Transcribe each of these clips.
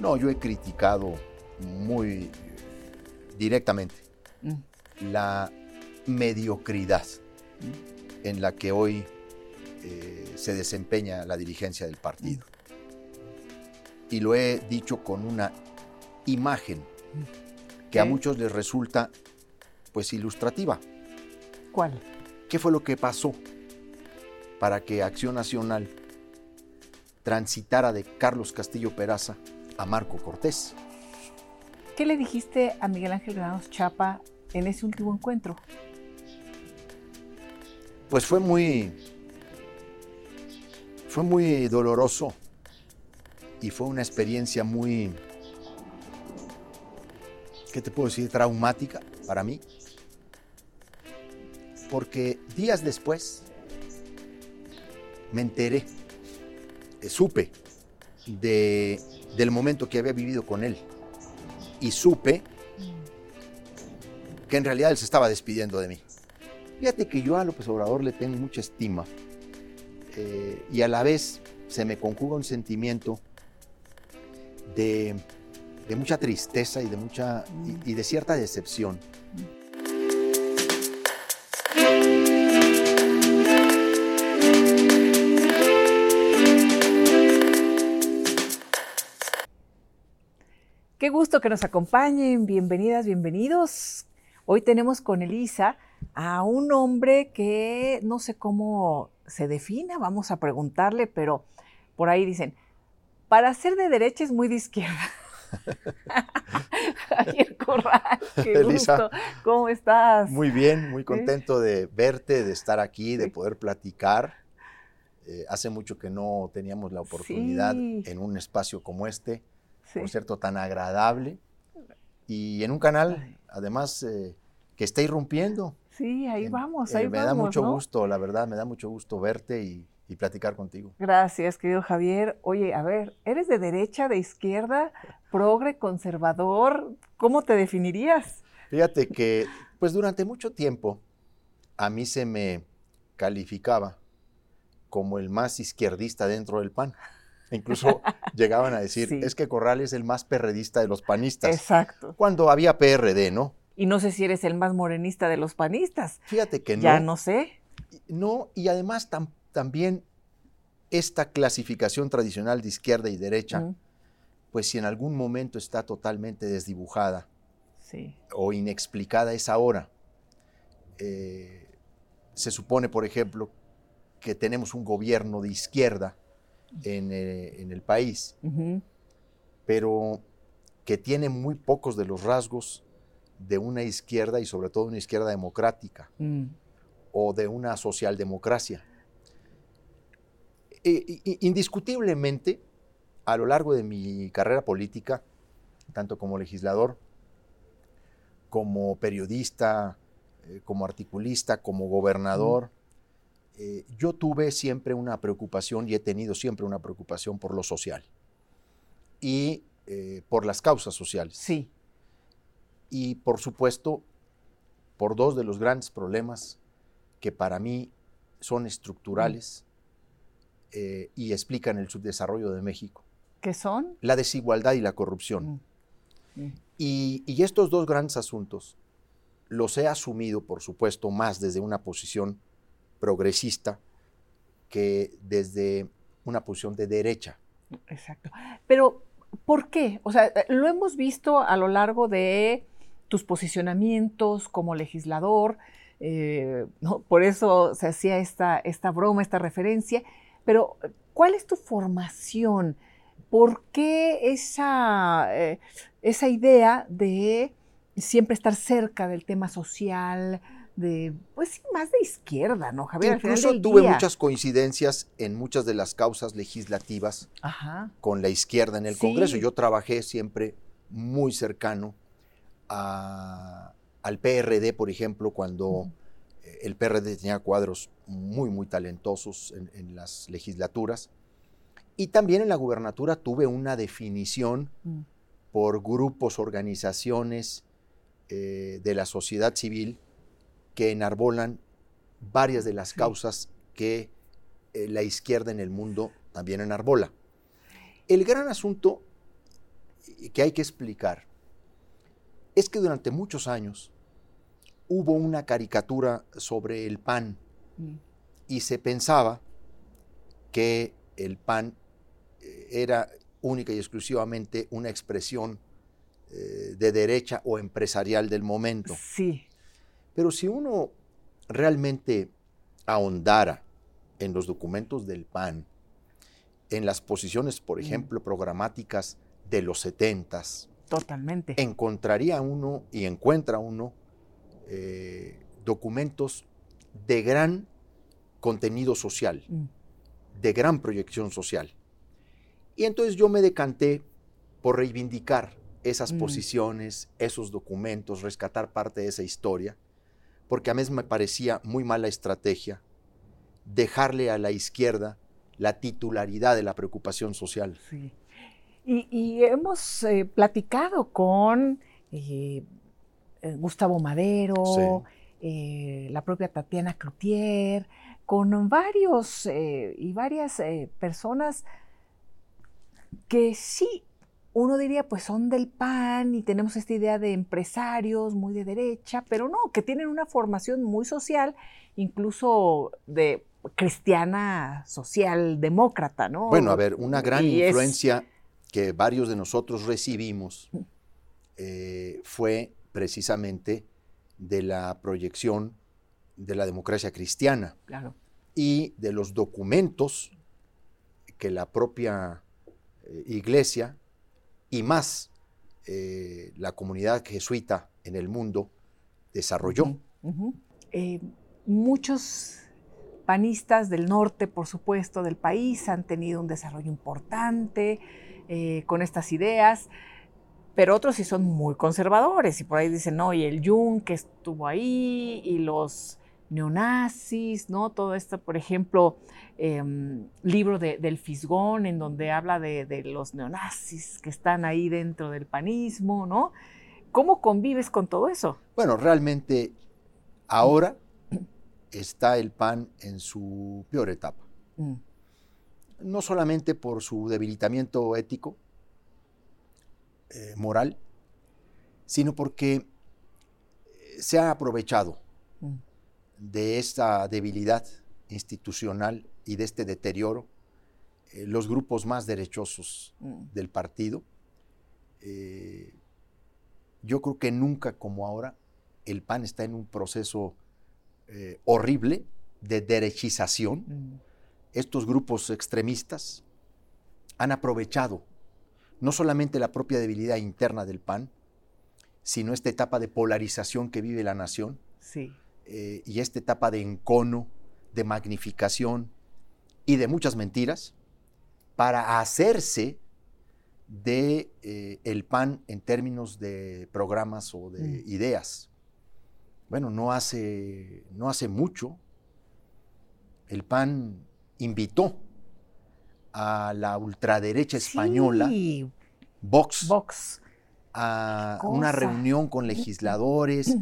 No, yo he criticado muy directamente Mm. la mediocridad en la que hoy eh, se desempeña la dirigencia del partido. Y lo he dicho con una imagen que a muchos les resulta pues ilustrativa. ¿Cuál? ¿Qué fue lo que pasó para que Acción Nacional transitara de Carlos Castillo Peraza a Marco Cortés? ¿Qué le dijiste a Miguel Ángel Granados Chapa en ese último encuentro? Pues fue muy. Fue muy doloroso. Y fue una experiencia muy. ¿Qué te puedo decir? Traumática para mí. Porque días después me enteré, eh, supe de, del momento que había vivido con él. Y supe que en realidad él se estaba despidiendo de mí. Fíjate que yo a López Obrador le tengo mucha estima eh, y a la vez se me conjuga un sentimiento de, de mucha tristeza y de, mucha, y- y de cierta decepción. Qué gusto que nos acompañen, bienvenidas, bienvenidos. Hoy tenemos con Elisa a un hombre que no sé cómo se defina, vamos a preguntarle, pero por ahí dicen, para ser de derecha es muy de izquierda. Javier Corral, qué Elisa. gusto. ¿Cómo estás? Muy bien, muy contento de verte, de estar aquí, de poder platicar. Eh, hace mucho que no teníamos la oportunidad Sí. en un espacio como este, Sí. por cierto, tan agradable. Y en un canal, además, eh, que está irrumpiendo. Sí, ahí vamos, eh, ahí me vamos. da mucho ¿no? gusto, la verdad, me da mucho gusto verte y, y platicar contigo. Gracias, querido Javier. Oye, a ver, ¿eres de derecha, de izquierda, progre, conservador? ¿Cómo te definirías? Fíjate que, pues durante mucho tiempo, a mí se me calificaba como el más izquierdista dentro del PAN. Incluso llegaban a decir, Sí. es que Corral es el más perredista de los panistas. Exacto. Cuando había PRD, ¿no? Y no sé si eres el más morenista de los panistas. Fíjate que no. Ya no sé. No, y además tam- también esta clasificación tradicional de izquierda y derecha, pues si en algún momento está totalmente desdibujada Sí. o inexplicada es ahora. Eh, se supone, por ejemplo, que tenemos un gobierno de izquierda en, eh, en el país, pero que tiene muy pocos de los rasgos de una izquierda y sobre todo una izquierda democrática Mm, o de una socialdemocracia. I- indiscutiblemente, a lo largo de mi carrera política, tanto como legislador, como periodista, eh, como articulista, como gobernador, eh, yo tuve siempre una preocupación y he tenido siempre una preocupación por lo social y eh, por las causas sociales Sí. y por supuesto por dos de los grandes problemas que para mí son estructurales eh, y explican el subdesarrollo de México, ¿Qué son? la desigualdad y la corrupción. Mm, mm, Y, y estos dos grandes asuntos los he asumido, por supuesto, más desde una posición progresista que desde una posición de derecha. Exacto. Pero, ¿por qué? O sea, lo hemos visto a lo largo de tus posicionamientos como legislador, eh, por eso se hacía esta, esta broma, esta referencia, pero ¿cuál es tu formación? ¿Por qué esa, eh, esa idea de siempre estar cerca del tema social, de, pues sí, más de izquierda, ¿no, Javier? Incluso tuve día. muchas coincidencias en muchas de las causas legislativas Ajá. con la izquierda en el Sí. Congreso. Yo trabajé siempre muy cercano a- al PRD, por ejemplo, cuando el PRD tenía cuadros muy, muy talentosos en, en las legislaturas. Y también en la gubernatura tuve una definición Mm. por grupos, organizaciones eh, de la sociedad civil que enarbolan varias de las causas que eh, la izquierda en el mundo también enarbola. El gran asunto que hay que explicar es que durante muchos años hubo una caricatura sobre el pan mm. y se pensaba que el pan eh, era única y exclusivamente una expresión eh, de derecha o empresarial del momento. Sí. Pero si uno realmente ahondara en los documentos del PAN, en las posiciones, por mm. ejemplo, programáticas de los setentas, Totalmente. encontraría uno y encuentra uno eh, documentos de gran contenido social, mm. de gran proyección social. Y entonces yo me decanté por reivindicar esas mm. posiciones, esos documentos, rescatar parte de esa historia, porque a mí me parecía muy mala estrategia dejarle a la izquierda la titularidad de la preocupación social. Sí. Y, hemos eh, platicado con eh, eh, Gustavo Madero, la propia Tatiana Cloutier, con varios y varias personas que sí, uno diría, pues son del PAN y tenemos esta idea de empresarios muy de derecha, pero no, que tienen una formación muy social, incluso de cristiana social demócrata, ¿no? Bueno, a ver, una gran influencia que varios de nosotros recibimos eh, fue precisamente de la proyección de la democracia cristiana y de los documentos que la propia eh, iglesia y más eh, la comunidad jesuita en el mundo desarrolló. muchos panistas del norte, por supuesto, del país han tenido un desarrollo importante eh, con estas ideas, pero otros sí son muy conservadores y por ahí dicen, no, y el Jung que estuvo ahí y los neonazis, ¿no? Todo esto, por ejemplo, em, libro del Fisgón, en donde habla de, de, los neonazis que están ahí dentro del panismo, ¿no? ¿Cómo convives con todo eso? Bueno, realmente ahora está el PAN en su peor etapa. Mm. No solamente por su debilitamiento ético, eh, moral, sino porque se ha aprovechado mm. De esta debilidad institucional y de este deterioro eh, los grupos más derechosos mm. del partido. yo creo que nunca como ahora el PAN está en un proceso eh, horrible de derechización, mm. estos grupos extremistas han aprovechado no solamente la propia debilidad interna del PAN, sino esta etapa de polarización que vive la nación eh, y esta etapa de encono, de magnificación y de muchas mentiras para hacerse de eh, el PAN en términos de programas o de mm. ideas. Bueno, no hace, no hace mucho, el PAN invitó a la ultraderecha española, Vox, a una reunión con legisladores.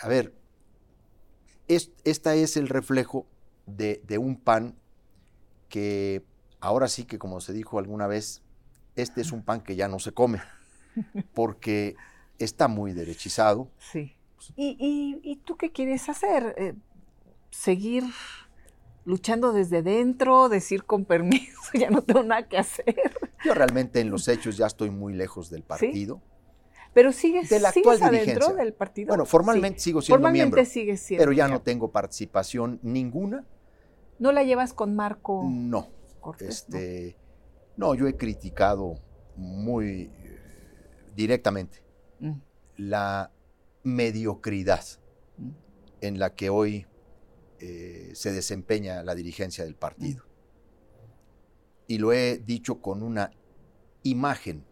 A ver, esta es el reflejo de, de, un PAN que ahora sí que, como se dijo alguna vez, este es un pan que ya no se come, porque está muy derechizado. Sí ¿Y, tú qué quieres hacer? Eh, ¿Seguir luchando desde dentro? ¿Decir con permiso, ya no tengo nada que hacer? Yo realmente en los hechos ya estoy muy lejos del partido. Pero sigues, de la actual adentro del partido. Bueno, formalmente sigo siendo formalmente miembro. Sigues siendo pero ya no tengo participación ninguna. ¿No la llevas con Marco? No. este, no. yo he criticado muy eh, directamente mm. la mediocridad mm. en la que hoy eh, se desempeña la dirigencia del partido. Mm. Y lo he dicho con una imagen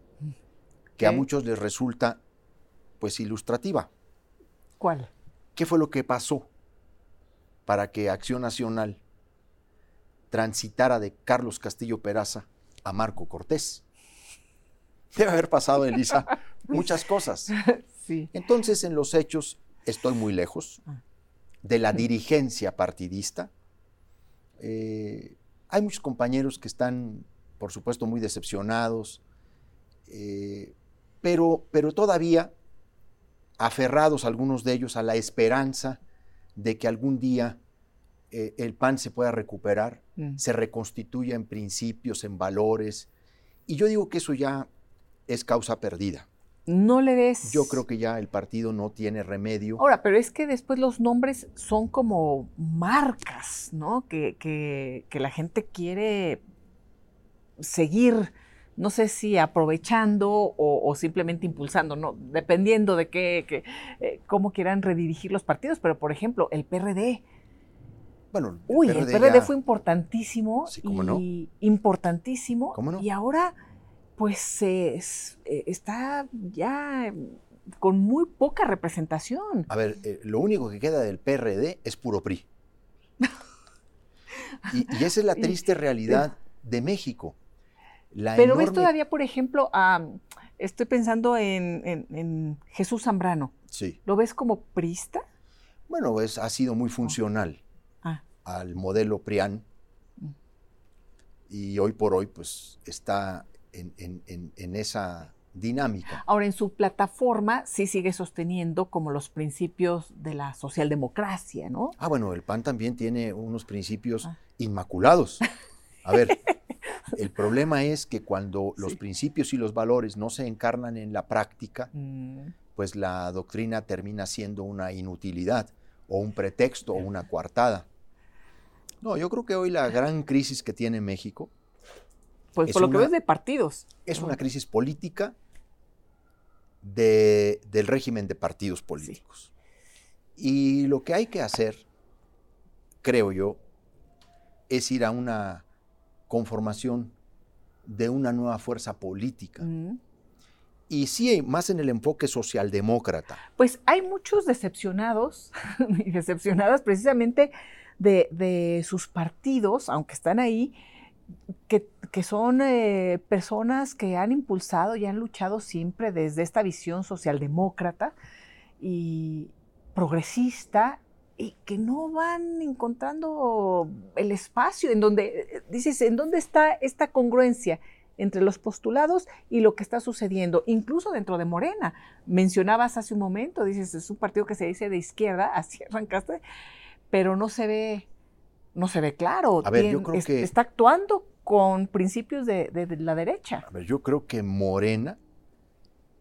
que a muchos les resulta pues ilustrativa. ¿Cuál? ¿Qué fue lo que pasó para que Acción Nacional transitara de Carlos Castillo Peraza a Marco Cortés? Debe haber pasado, Elisa, muchas cosas. Entonces, en los hechos, estoy muy lejos ah. de la dirigencia partidista. Eh, hay muchos compañeros que están, por supuesto, muy decepcionados. Eh, pero, pero todavía aferrados algunos de ellos a la esperanza de que algún día eh, el PAN se pueda recuperar, Mm. se reconstituya en principios, en valores. Y yo digo que eso ya es causa perdida. No le ves. Yo creo que ya el partido no tiene remedio. Ahora, pero es que después los nombres son como marcas, ¿no? Que, que- que la gente quiere seguir, no sé si aprovechando o, o simplemente impulsando, ¿no? Dependiendo de qué, qué, eh, cómo quieran redirigir los partidos. Pero, por ejemplo, el PRD. Bueno, Uy, el PRD ya- fue importantísimo. Sí, ¿cómo no? y Importantísimo. ¿Cómo no? Y ahora, pues, es- eh, está ya con muy poca representación. A ver, eh, lo único que queda del PRD es puro PRI. Y, y esa es la triste realidad de México. La Pero ves todavía, por ejemplo, a, estoy pensando en, en- en Jesús Zambrano. Sí. ¿Lo ves como prista? Bueno, es, ha sido muy funcional Ah. al modelo PRIAN Mm. y hoy por hoy pues está en esa dinámica. Ahora, en su plataforma sí sigue sosteniendo como los principios de la socialdemocracia, ¿no? Ah, bueno, el PAN también tiene unos principios Ah. inmaculados. A ver, el problema es que cuando los Sí. principios y los valores no se encarnan en la práctica, Mm, pues la doctrina termina siendo una inutilidad o un pretexto o una coartada. No, yo creo que hoy la gran crisis que tiene México Pues Es por lo que una- ves de partidos. es una crisis política de- del régimen de partidos políticos. Y lo que hay que hacer, creo yo, es ir a una conformación de una nueva fuerza política. Mm. Y sí, más en el enfoque socialdemócrata. Pues hay muchos decepcionados y decepcionadas precisamente de, de sus partidos, aunque están ahí, que, que son eh, personas que han impulsado y han luchado siempre desde esta visión socialdemócrata y progresista y que no van encontrando el espacio en donde, dices, ¿en dónde está esta congruencia entre los postulados y lo que está sucediendo, incluso dentro de Morena? Mencionabas hace un momento, dices, es un partido que se dice de izquierda, así arrancaste, pero no se ve, no se ve claro. A ver, yo creo es- que- Está actuando con principios de, de- de la derecha. A ver, yo creo que Morena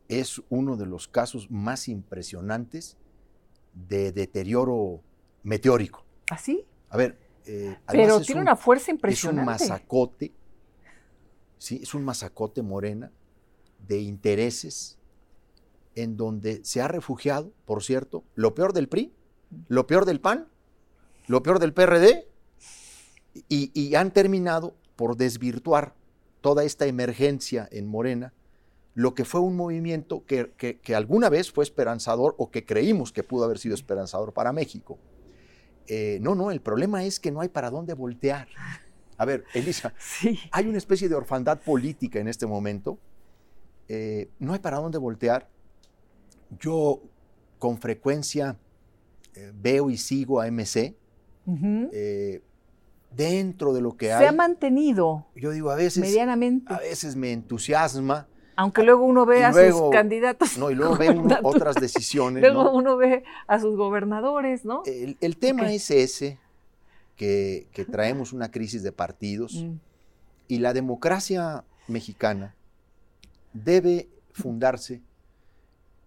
es uno de los casos más impresionantes de deterioro meteórico. ¿Así? A ver, eh, Pero tiene un- una fuerza Es un impresionante. masacote, ¿sí? Es un masacote morena de intereses en donde se ha refugiado, por cierto, lo peor del PRI, lo peor del PAN, lo peor del PRD, y, y han terminado por desvirtuar toda esta emergencia en Morena, lo que fue un movimiento que, que- que alguna vez fue esperanzador o que creímos que pudo haber sido esperanzador para México. Eh, no, no, el problema es que no hay para dónde voltear. A ver, Elisa, Sí. hay una especie de orfandad política en este momento. Eh, no hay para dónde voltear. Yo con frecuencia eh, veo y sigo a MC. Eh, dentro de lo que Se hay, ha mantenido yo digo, a veces, medianamente. a veces me entusiasma, Aunque luego uno ve y a luego- sus candidatos. ¿no? y luego ve uno otras decisiones. Luego ¿no? Uno ve a sus gobernadores, ¿no? El, el tema es ese, que, que traemos una crisis de partidos. Mm. Y la democracia mexicana debe fundarse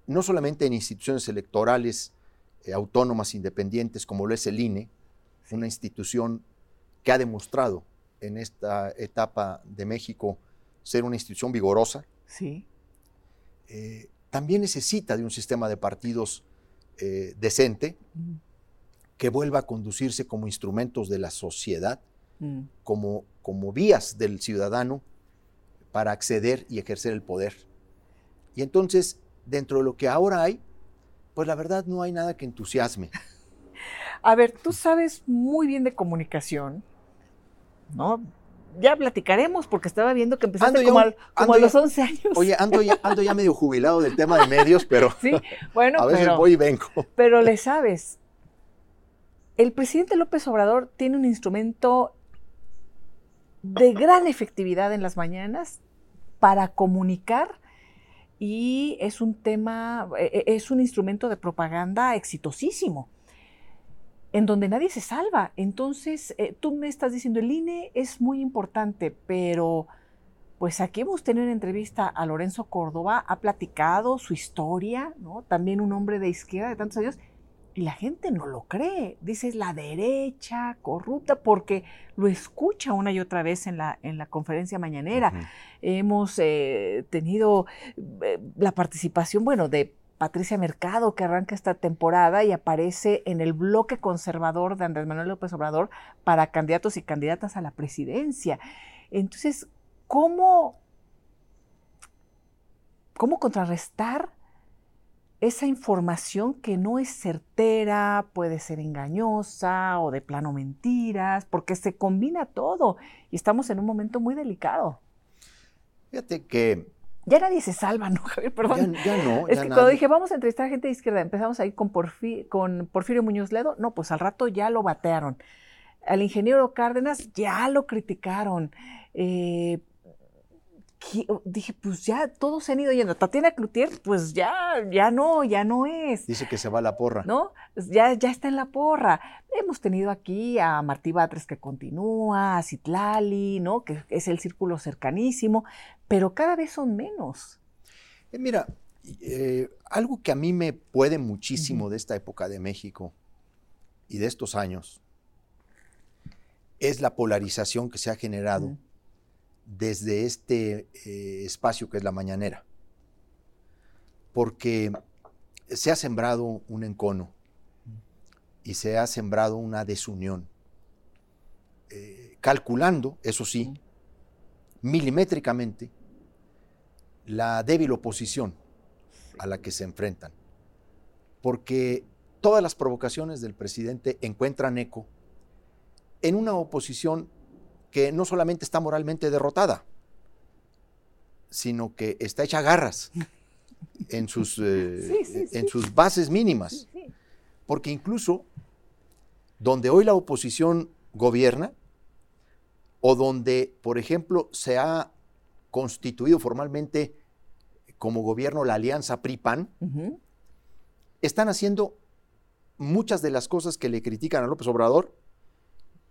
no solamente en instituciones electorales eh, autónomas, independientes, como lo es el INE, una institución que ha demostrado en esta etapa de México ser una institución vigorosa, Sí. eh, también necesita de un sistema de partidos eh, decente Mm. que vuelva a conducirse como instrumentos de la sociedad Mm. como, como vías del ciudadano para acceder y ejercer el poder. Y entonces, dentro de lo que ahora hay, pues la verdad no hay nada que entusiasme. A ver, tú sabes muy bien de comunicación, ¿no? Ya platicaremos porque estaba viendo que empezaste Ando ya como, al- como a ya- los 11 años. Oye, ando ya, ando ya medio jubilado del tema de medios, pero Sí, bueno, a veces pero, voy y vengo. pero le sabes. El presidente López Obrador tiene un instrumento de gran efectividad en las mañanas para comunicar y es un tema, e, e, es un instrumento de propaganda exitosísimo, en donde nadie se salva. Entonces, eh, tú me estás diciendo, el INE es muy importante, pero pues aquí hemos tenido una entrevista a Lorenzo Córdoba, ha platicado su historia, ¿no? También un hombre de izquierda de tantos años, y la gente no lo cree. Dice es la derecha corrupta porque lo escucha una y otra vez en la, en la conferencia mañanera. Hemos eh, tenido eh, la participación, bueno, de Patricia Mercado, que arranca esta temporada y aparece en el bloque conservador de Andrés Manuel López Obrador para candidatos y candidatas a la presidencia. Entonces, ¿cómo, cómo contrarrestar esa información que no es certera, puede ser engañosa o de plano mentiras, porque se combina todo y estamos en un momento muy delicado. Fíjate que... Ya nadie se salva, ¿no, Javier? Perdón. Ya, no. Es que cuando dije, vamos a entrevistar a gente de izquierda, empezamos ahí con, con Porfirio Muñoz Ledo, no, pues al rato ya lo batearon. Al ingeniero Cárdenas ya lo criticaron. Eh, dije, pues ya todos se han ido yendo. Tatiana Cloutier, pues ya, ya no, ya no es. Dice que se va a la porra. ¿No? Ya, ya está en la porra. Hemos tenido aquí a Martí Batres que continúa, a Citlali, ¿no? Que es el círculo cercanísimo, pero cada vez son menos. Eh, mira, eh, algo que a mí me puede muchísimo de esta época de México y de estos años es la polarización que se ha generado desde este eh, espacio que es la mañanera, porque se ha sembrado un encono y se ha sembrado una desunión, eh, calculando, eso sí, milimétricamente, la débil oposición a la que se enfrentan, porque todas las provocaciones del presidente encuentran eco en una oposición que no solamente está moralmente derrotada, sino que está hecha garras en sus, eh, en sus bases mínimas. Porque incluso donde hoy la oposición gobierna, o donde, por ejemplo, se ha constituido formalmente como gobierno la alianza PRI-PAN, están haciendo muchas de las cosas que le critican a López Obrador,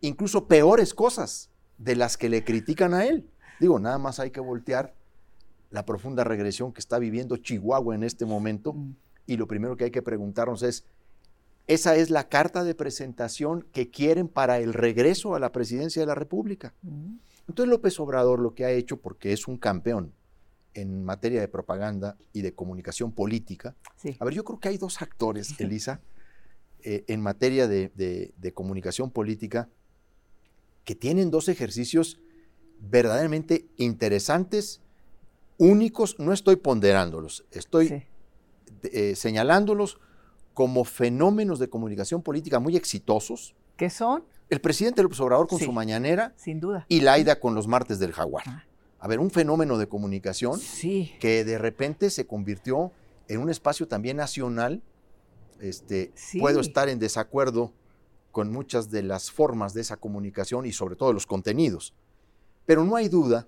incluso peores cosas de las que le critican a él. Digo, nada más hay que voltear la profunda regresión que está viviendo Chihuahua en este momento y lo primero que hay que preguntarnos es, ¿esa es la carta de presentación que quieren para el regreso a la presidencia de la República? Entonces López Obrador lo que ha hecho, porque es un campeón en materia de propaganda y de comunicación política, a ver, yo creo que hay dos actores, Elisa, eh, en materia de comunicación política que tienen dos ejercicios verdaderamente interesantes, únicos, no estoy ponderándolos, estoy eh, señalándolos como fenómenos de comunicación política muy exitosos. ¿Qué son? El presidente López Obrador con su mañanera. Sin duda. Y Laida con los martes del jaguar. Ah. A ver, un fenómeno de comunicación que de repente se convirtió en un espacio también nacional. Este, Puedo estar en desacuerdo con muchas de las formas de esa comunicación y sobre todo los contenidos. Pero no hay duda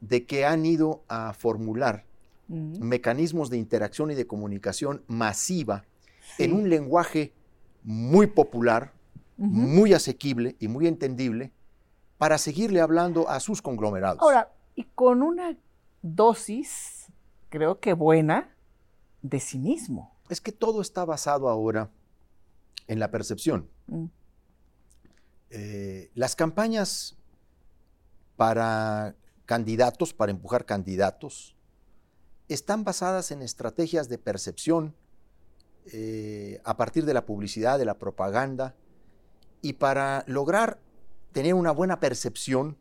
de que han ido a formular mm. mecanismos de interacción y de comunicación masiva en un lenguaje muy popular, muy asequible y muy entendible para seguirle hablando a sus conglomerados. Ahora, y con una dosis, creo que buena, de cinismo. Es que todo está basado ahora en la percepción. Mm. Eh, las campañas para candidatos, para empujar candidatos, están basadas en estrategias de percepción eh, a partir de la publicidad, de la propaganda, y para lograr tener una buena percepción,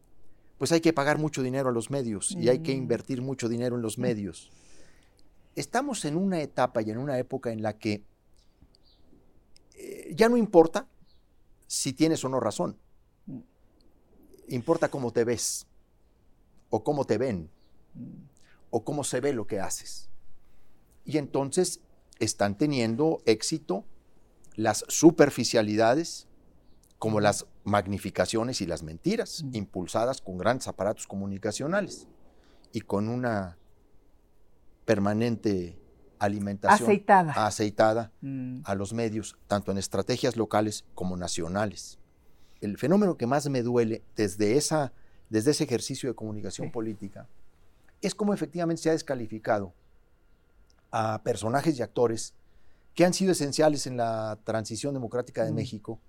pues hay que pagar mucho dinero a los medios y hay que mm. invertir mucho dinero en los mm. medios. Estamos en una etapa y en una época en la que eh, ya no importa si tienes o no razón. Importa cómo te ves, o cómo te ven, o cómo se ve lo que haces. Y entonces están teniendo éxito las superficialidades, como las magnificaciones y las mentiras, impulsadas con grandes aparatos comunicacionales y con una permanente alimentación Aceitada. aceitada Mm, a los medios, tanto en estrategias locales como nacionales. El fenómeno que más me duele desde, esa, desde ese ejercicio de comunicación Sí. política es cómo efectivamente se ha descalificado a personajes y actores que han sido esenciales en la transición democrática de Mm. México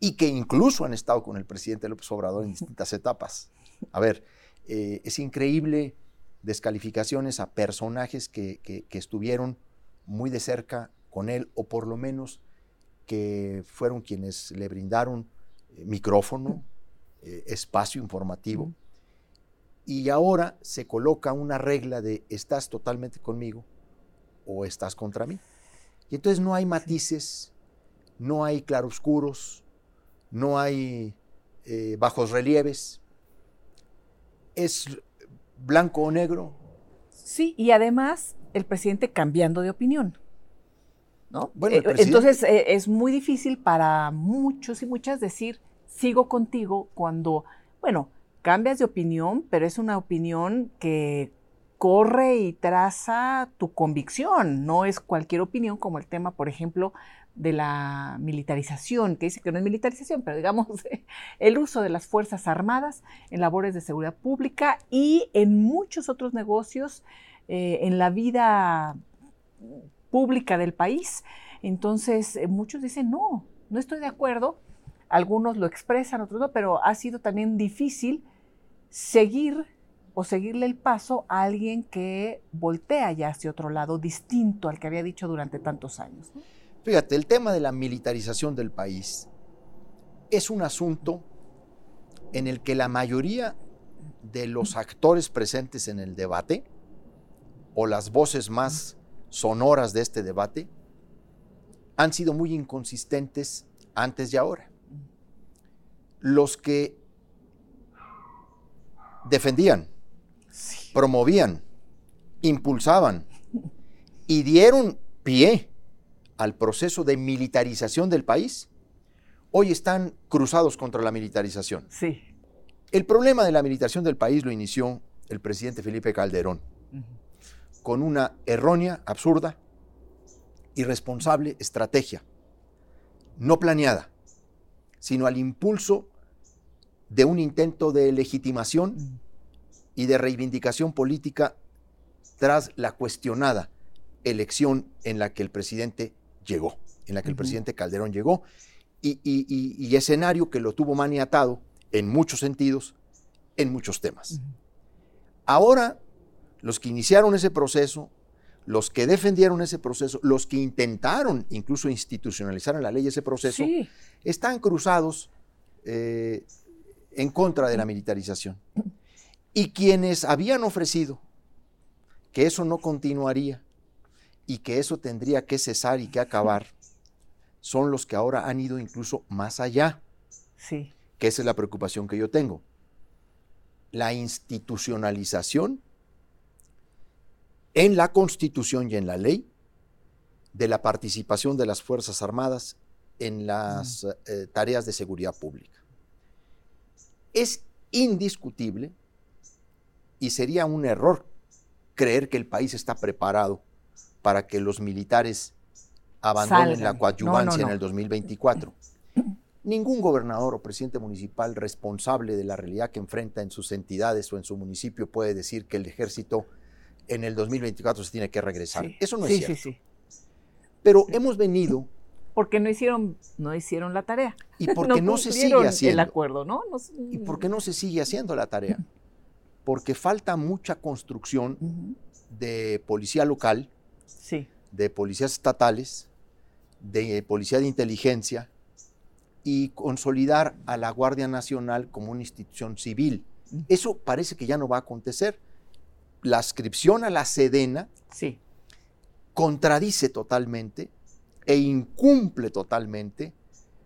y que incluso han estado con el presidente López Obrador en distintas etapas. A ver, eh, es increíble descalificaciones a personajes que, que- que estuvieron muy de cerca con él o por lo menos que fueron quienes le brindaron eh, micrófono, eh, espacio informativo. Y ahora se coloca una regla de estás totalmente conmigo o estás contra mí. Y entonces no hay matices, no hay claroscuros, no hay eh, bajos relieves. Es blanco o negro. Sí, y además el presidente cambiando de opinión. ¿no? Bueno, Eh, Entonces eh, es muy difícil para muchos y muchas decir, sigo contigo cuando, bueno, cambias de opinión, pero es una opinión que corre y traza tu convicción, no es cualquier opinión como el tema, por ejemplo, de la militarización, que dice que no es militarización, pero digamos el uso de las Fuerzas Armadas en labores de seguridad pública y en muchos otros negocios eh, en la vida pública del país. Entonces, eh, muchos dicen, no, no estoy de acuerdo. Algunos lo expresan, otros no, pero ha sido también difícil seguir o seguirle el paso a alguien que voltea ya hacia otro lado, distinto al que había dicho durante tantos años. Fíjate, el tema de la militarización del país es un asunto en el que la mayoría de los actores presentes en el debate, o las voces más sonoras de este debate, han sido muy inconsistentes antes y ahora. Los que defendían, promovían, impulsaban y dieron pie al proceso de militarización del país, hoy están cruzados contra la militarización. Sí. El problema de la militarización del país lo inició el presidente Felipe Calderón con una errónea, absurda, irresponsable estrategia, no planeada, sino al impulso de un intento de legitimación y de reivindicación política tras la cuestionada elección en la que el presidente llegó, en la que el presidente Calderón llegó, y, y- y- y escenario que lo tuvo maniatado en muchos sentidos, en muchos temas. Ahora, los que iniciaron ese proceso, los que defendieron ese proceso, los que intentaron incluso institucionalizar en la ley ese proceso, Sí. están cruzados eh, en contra de la militarización. Y quienes habían ofrecido que eso no continuaría y que eso tendría que cesar y que acabar, son los que ahora han ido incluso más allá, Sí. que esa es la preocupación que yo tengo. La institucionalización en la Constitución y en la ley de la participación de las Fuerzas Armadas en las eh, tareas de seguridad pública. Es indiscutible y sería un error creer que el país está preparado para que los militares abandonen Salgan. la coadyuvancia no, no. en el 2024. Ningún gobernador o presidente municipal responsable de la realidad que enfrenta en sus entidades o en su municipio puede decir que el ejército en el 2024 se tiene que regresar. Sí. Eso no sí, es cierto. Sí, sí. Pero hemos venido Porque no hicieron, no hicieron la tarea. y porque no, se sigue cumplieron El haciendo. acuerdo, ¿no? ¿Y por qué no se sigue haciendo la tarea? Porque falta mucha construcción de policía local, Sí. de policías estatales, de policía de inteligencia y consolidar a la Guardia Nacional como una institución civil. Eso parece que ya no va a acontecer. La ascripción a la Sedena Sí. contradice totalmente e incumple totalmente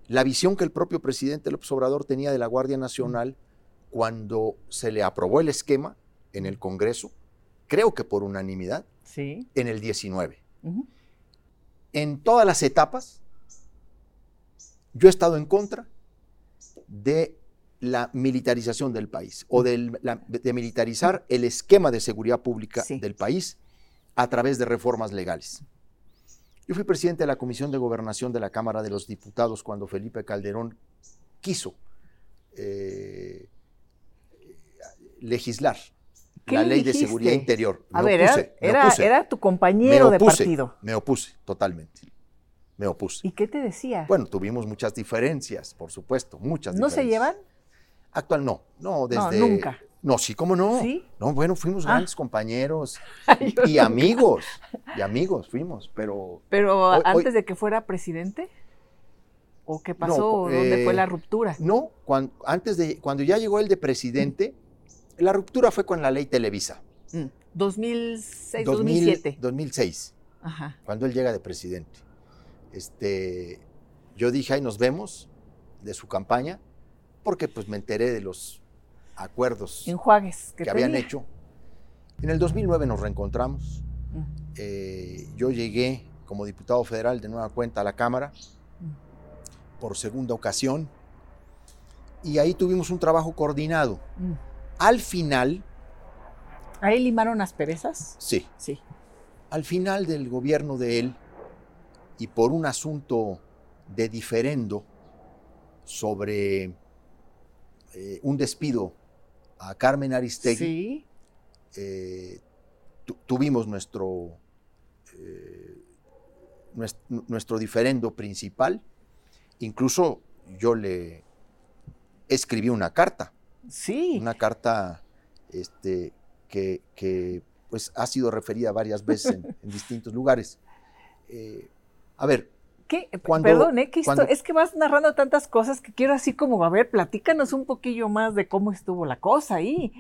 la visión que el propio presidente López Obrador tenía de la Guardia Nacional cuando se le aprobó el esquema en el Congreso, creo que por unanimidad, Sí. en el 19. Ujú. En todas las etapas, yo he estado en contra de la militarización del país o del- la- de militarizar el esquema de seguridad pública Sí. del país a través de reformas legales. Yo fui presidente de la Comisión de Gobernación de la Cámara de los Diputados cuando Felipe Calderón quiso eh, legislar la ley de seguridad interior. a ver, era, tu compañero de partido. Me opuse totalmente. Me opuse. ¿Y qué te decía? Bueno, tuvimos muchas diferencias, por supuesto, muchas ¿No se llevan? Actual no, no, desde... No, nunca. No, sí, ¿cómo no? ¿Sí? No, bueno, fuimos ah. grandes compañeros y, amigos, y amigos fuimos, pero... ¿Pero antes de que fuera presidente? ¿O qué pasó? ¿Dónde fue la eh, ruptura? No, cuando, antes de, cuando ya llegó él de presidente, la ruptura fue con la ley Televisa. 2006, 2007. 2006, Ajá. cuando él llega de presidente. Este, yo dije, ahí nos vemos, de su campaña, porque pues me enteré de los acuerdos que, habían hecho. En el 2009 nos reencontramos. Mm. Eh, yo llegué como diputado federal de nueva cuenta a la Cámara mm. por segunda ocasión y ahí tuvimos un trabajo coordinado. Mm. Al final... ¿Ahí limaron asperezas? Sí. Sí. Al final del gobierno de él, y por un asunto de diferendo sobre eh, un despido a Carmen Aristegui, eh, tuvimos nuestro, eh, nuestro diferendo principal. Incluso yo le escribí una carta Sí. Una carta este, que, pues, ha sido referida varias veces en, distintos lugares. Eh, a ver. ¿Qué? Perdón, ¿eh? es que vas narrando tantas cosas que quiero así como, a ver, platícanos un poquillo más de cómo estuvo la cosa ahí.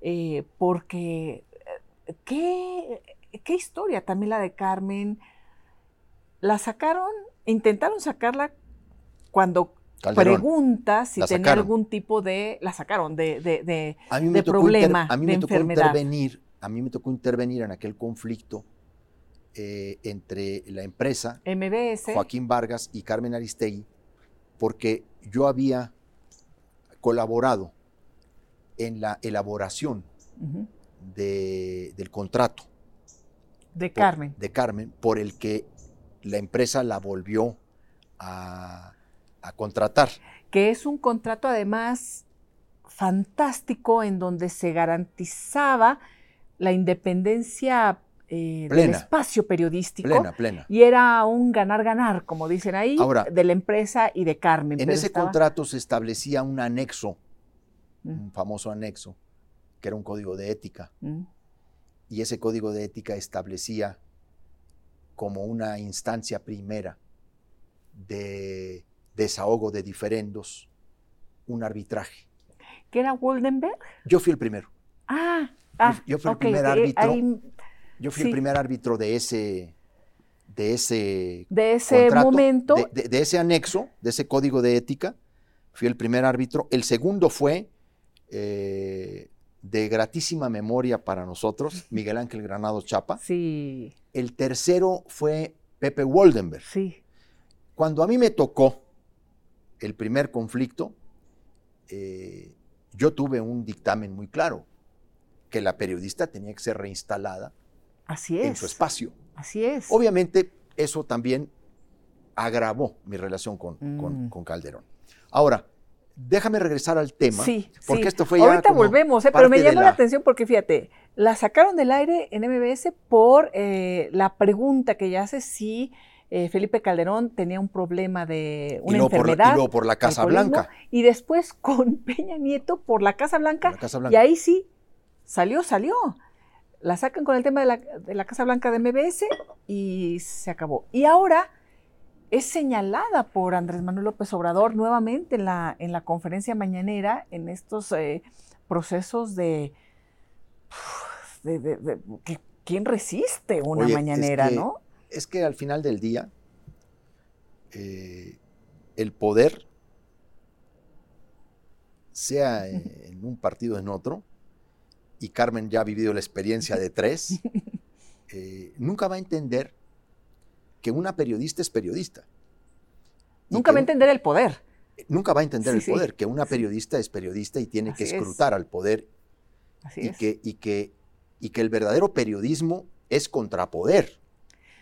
Eh, porque, ¿qué, ¿qué historia también la de Carmen? La sacaron, intentaron sacarla cuando pregunta si tenía algún tipo de, la sacaron, de, de, a mí me problema, a mí me tocó intervenir, a mí me tocó intervenir en aquel conflicto eh, entre la empresa MBS. Joaquín Vargas y Carmen Aristegui, porque yo había colaborado en la elaboración del contrato. De Carmen. de Carmen, por el que la empresa la volvió a a contratar. Que es un contrato además fantástico en donde se garantizaba la independencia eh, del espacio periodístico. Plena, plena. Y era un ganar-ganar, como dicen ahí, de la empresa y de Carmen. En ese contrato se establecía un anexo, mm. un famoso anexo, que era un código de ética. Mm. Y ese código de ética establecía como una instancia primera de desahogo de diferendos, un arbitraje. ¿Qué era Woldenberg? Yo fui el primero. Ah, ah yo, fui el primer eh, árbitro. yo fui el primer árbitro de ese de ese de ese momento de, ese anexo, de ese código de ética. Fui el primer árbitro. El segundo fue eh, de gratísima memoria para nosotros, Miguel Ángel Granado Chapa. Sí. El tercero fue Pepe Woldenberg. Sí. Cuando a mí me tocó el primer conflicto, eh, yo tuve un dictamen muy claro, que la periodista tenía que ser reinstalada Así es. en su espacio. Así es. Obviamente, eso también agravó mi relación con, mm. Calderón. Ahora, déjame regresar al tema. Sí, porque esto fue ya Ahorita volvemos, ¿eh? pero me llamó la... atención porque fíjate, la sacaron del aire en MBS por eh, la pregunta que ella hace si eh, Felipe Calderón tenía un problema de una enfermedad. y luego por la Casa Blanca. Y después con Peña Nieto por la Casa Blanca. Y ahí sí, salió, salió. La sacan con el tema de la, Casa Blanca de MBS y se acabó. Y ahora es señalada por Andrés Manuel López Obrador nuevamente en la, en la conferencia mañanera, en estos eh, procesos de, de, ¿Quién resiste una mañanera, no? Es que al final del día, eh, el poder, sea en un partido o en otro, y Carmen ya ha vivido la experiencia de tres, eh, nunca va a entender que una periodista es periodista. Nunca va a entender el poder. Nunca va a entender el poder, que una periodista es periodista y tiene que escrutar al poder y, que, y, que, y que el verdadero periodismo es contrapoder.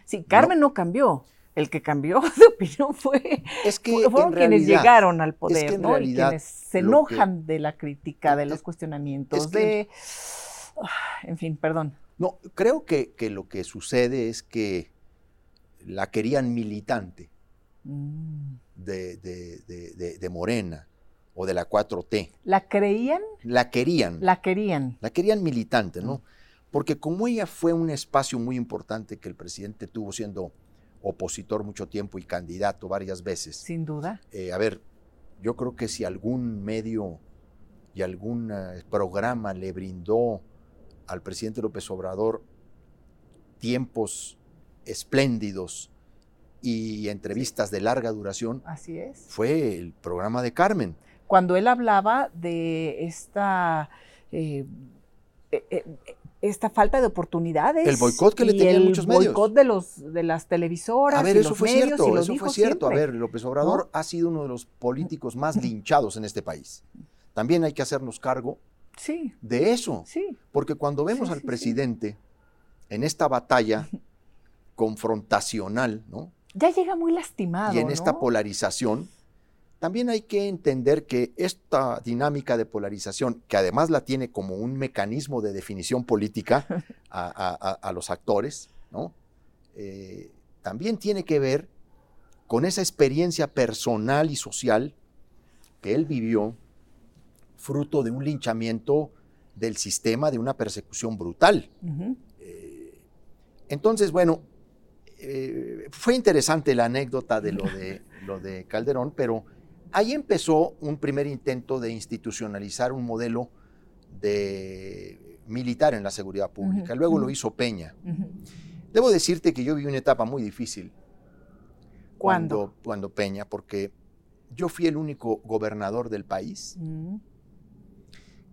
Sí, Carmen no, cambió. El que cambió de opinión fue es que fueron quienes llegaron al poder, ¿no? y quienes se enojan de la crítica, de los cuestionamientos, de en fin, perdón. No, creo que, que, lo que sucede es que la querían militante mm. de, de, de, Morena o de la 4T. ¿La creían? La querían. La querían. La querían militante, ¿no? Mm. Porque como ella fue un espacio muy importante que el presidente tuvo siendo opositor mucho tiempo y candidato varias veces. Sin duda. Eh, a ver, yo creo que si algún medio y algún eh, programa le brindó al presidente López Obrador tiempos espléndidos y entrevistas de larga duración. Así es. Fue el programa de Carmen. Cuando él hablaba de esta eh, esta falta de oportunidades. El boicot que le tenían muchos medios. El boicot de, los, de las televisoras. A ver, eso fue cierto, eso fue cierto. A ver, López Obrador ha sido uno de los políticos más linchados en este país. También hay que hacernos cargo sí. de eso. Sí. Porque cuando vemos al presidente en esta batalla confrontacional, ¿no? Ya llega muy lastimado. Y en esta polarización, también hay que entender que esta dinámica de polarización, que además la tiene como un mecanismo de definición política a, los actores, ¿no? Eh, también tiene que ver con esa experiencia personal y social que él vivió, fruto de un linchamiento del sistema, de una persecución brutal. Eh, entonces, bueno, eh, fue interesante la anécdota de lo de, lo de Calderón, pero Ahí empezó un primer intento de institucionalizar un modelo de militar en la seguridad pública. Luego lo hizo Peña. Debo decirte que yo viví una etapa muy difícil. ¿Cuándo? Cuando, Peña, porque yo fui el único gobernador del país mm.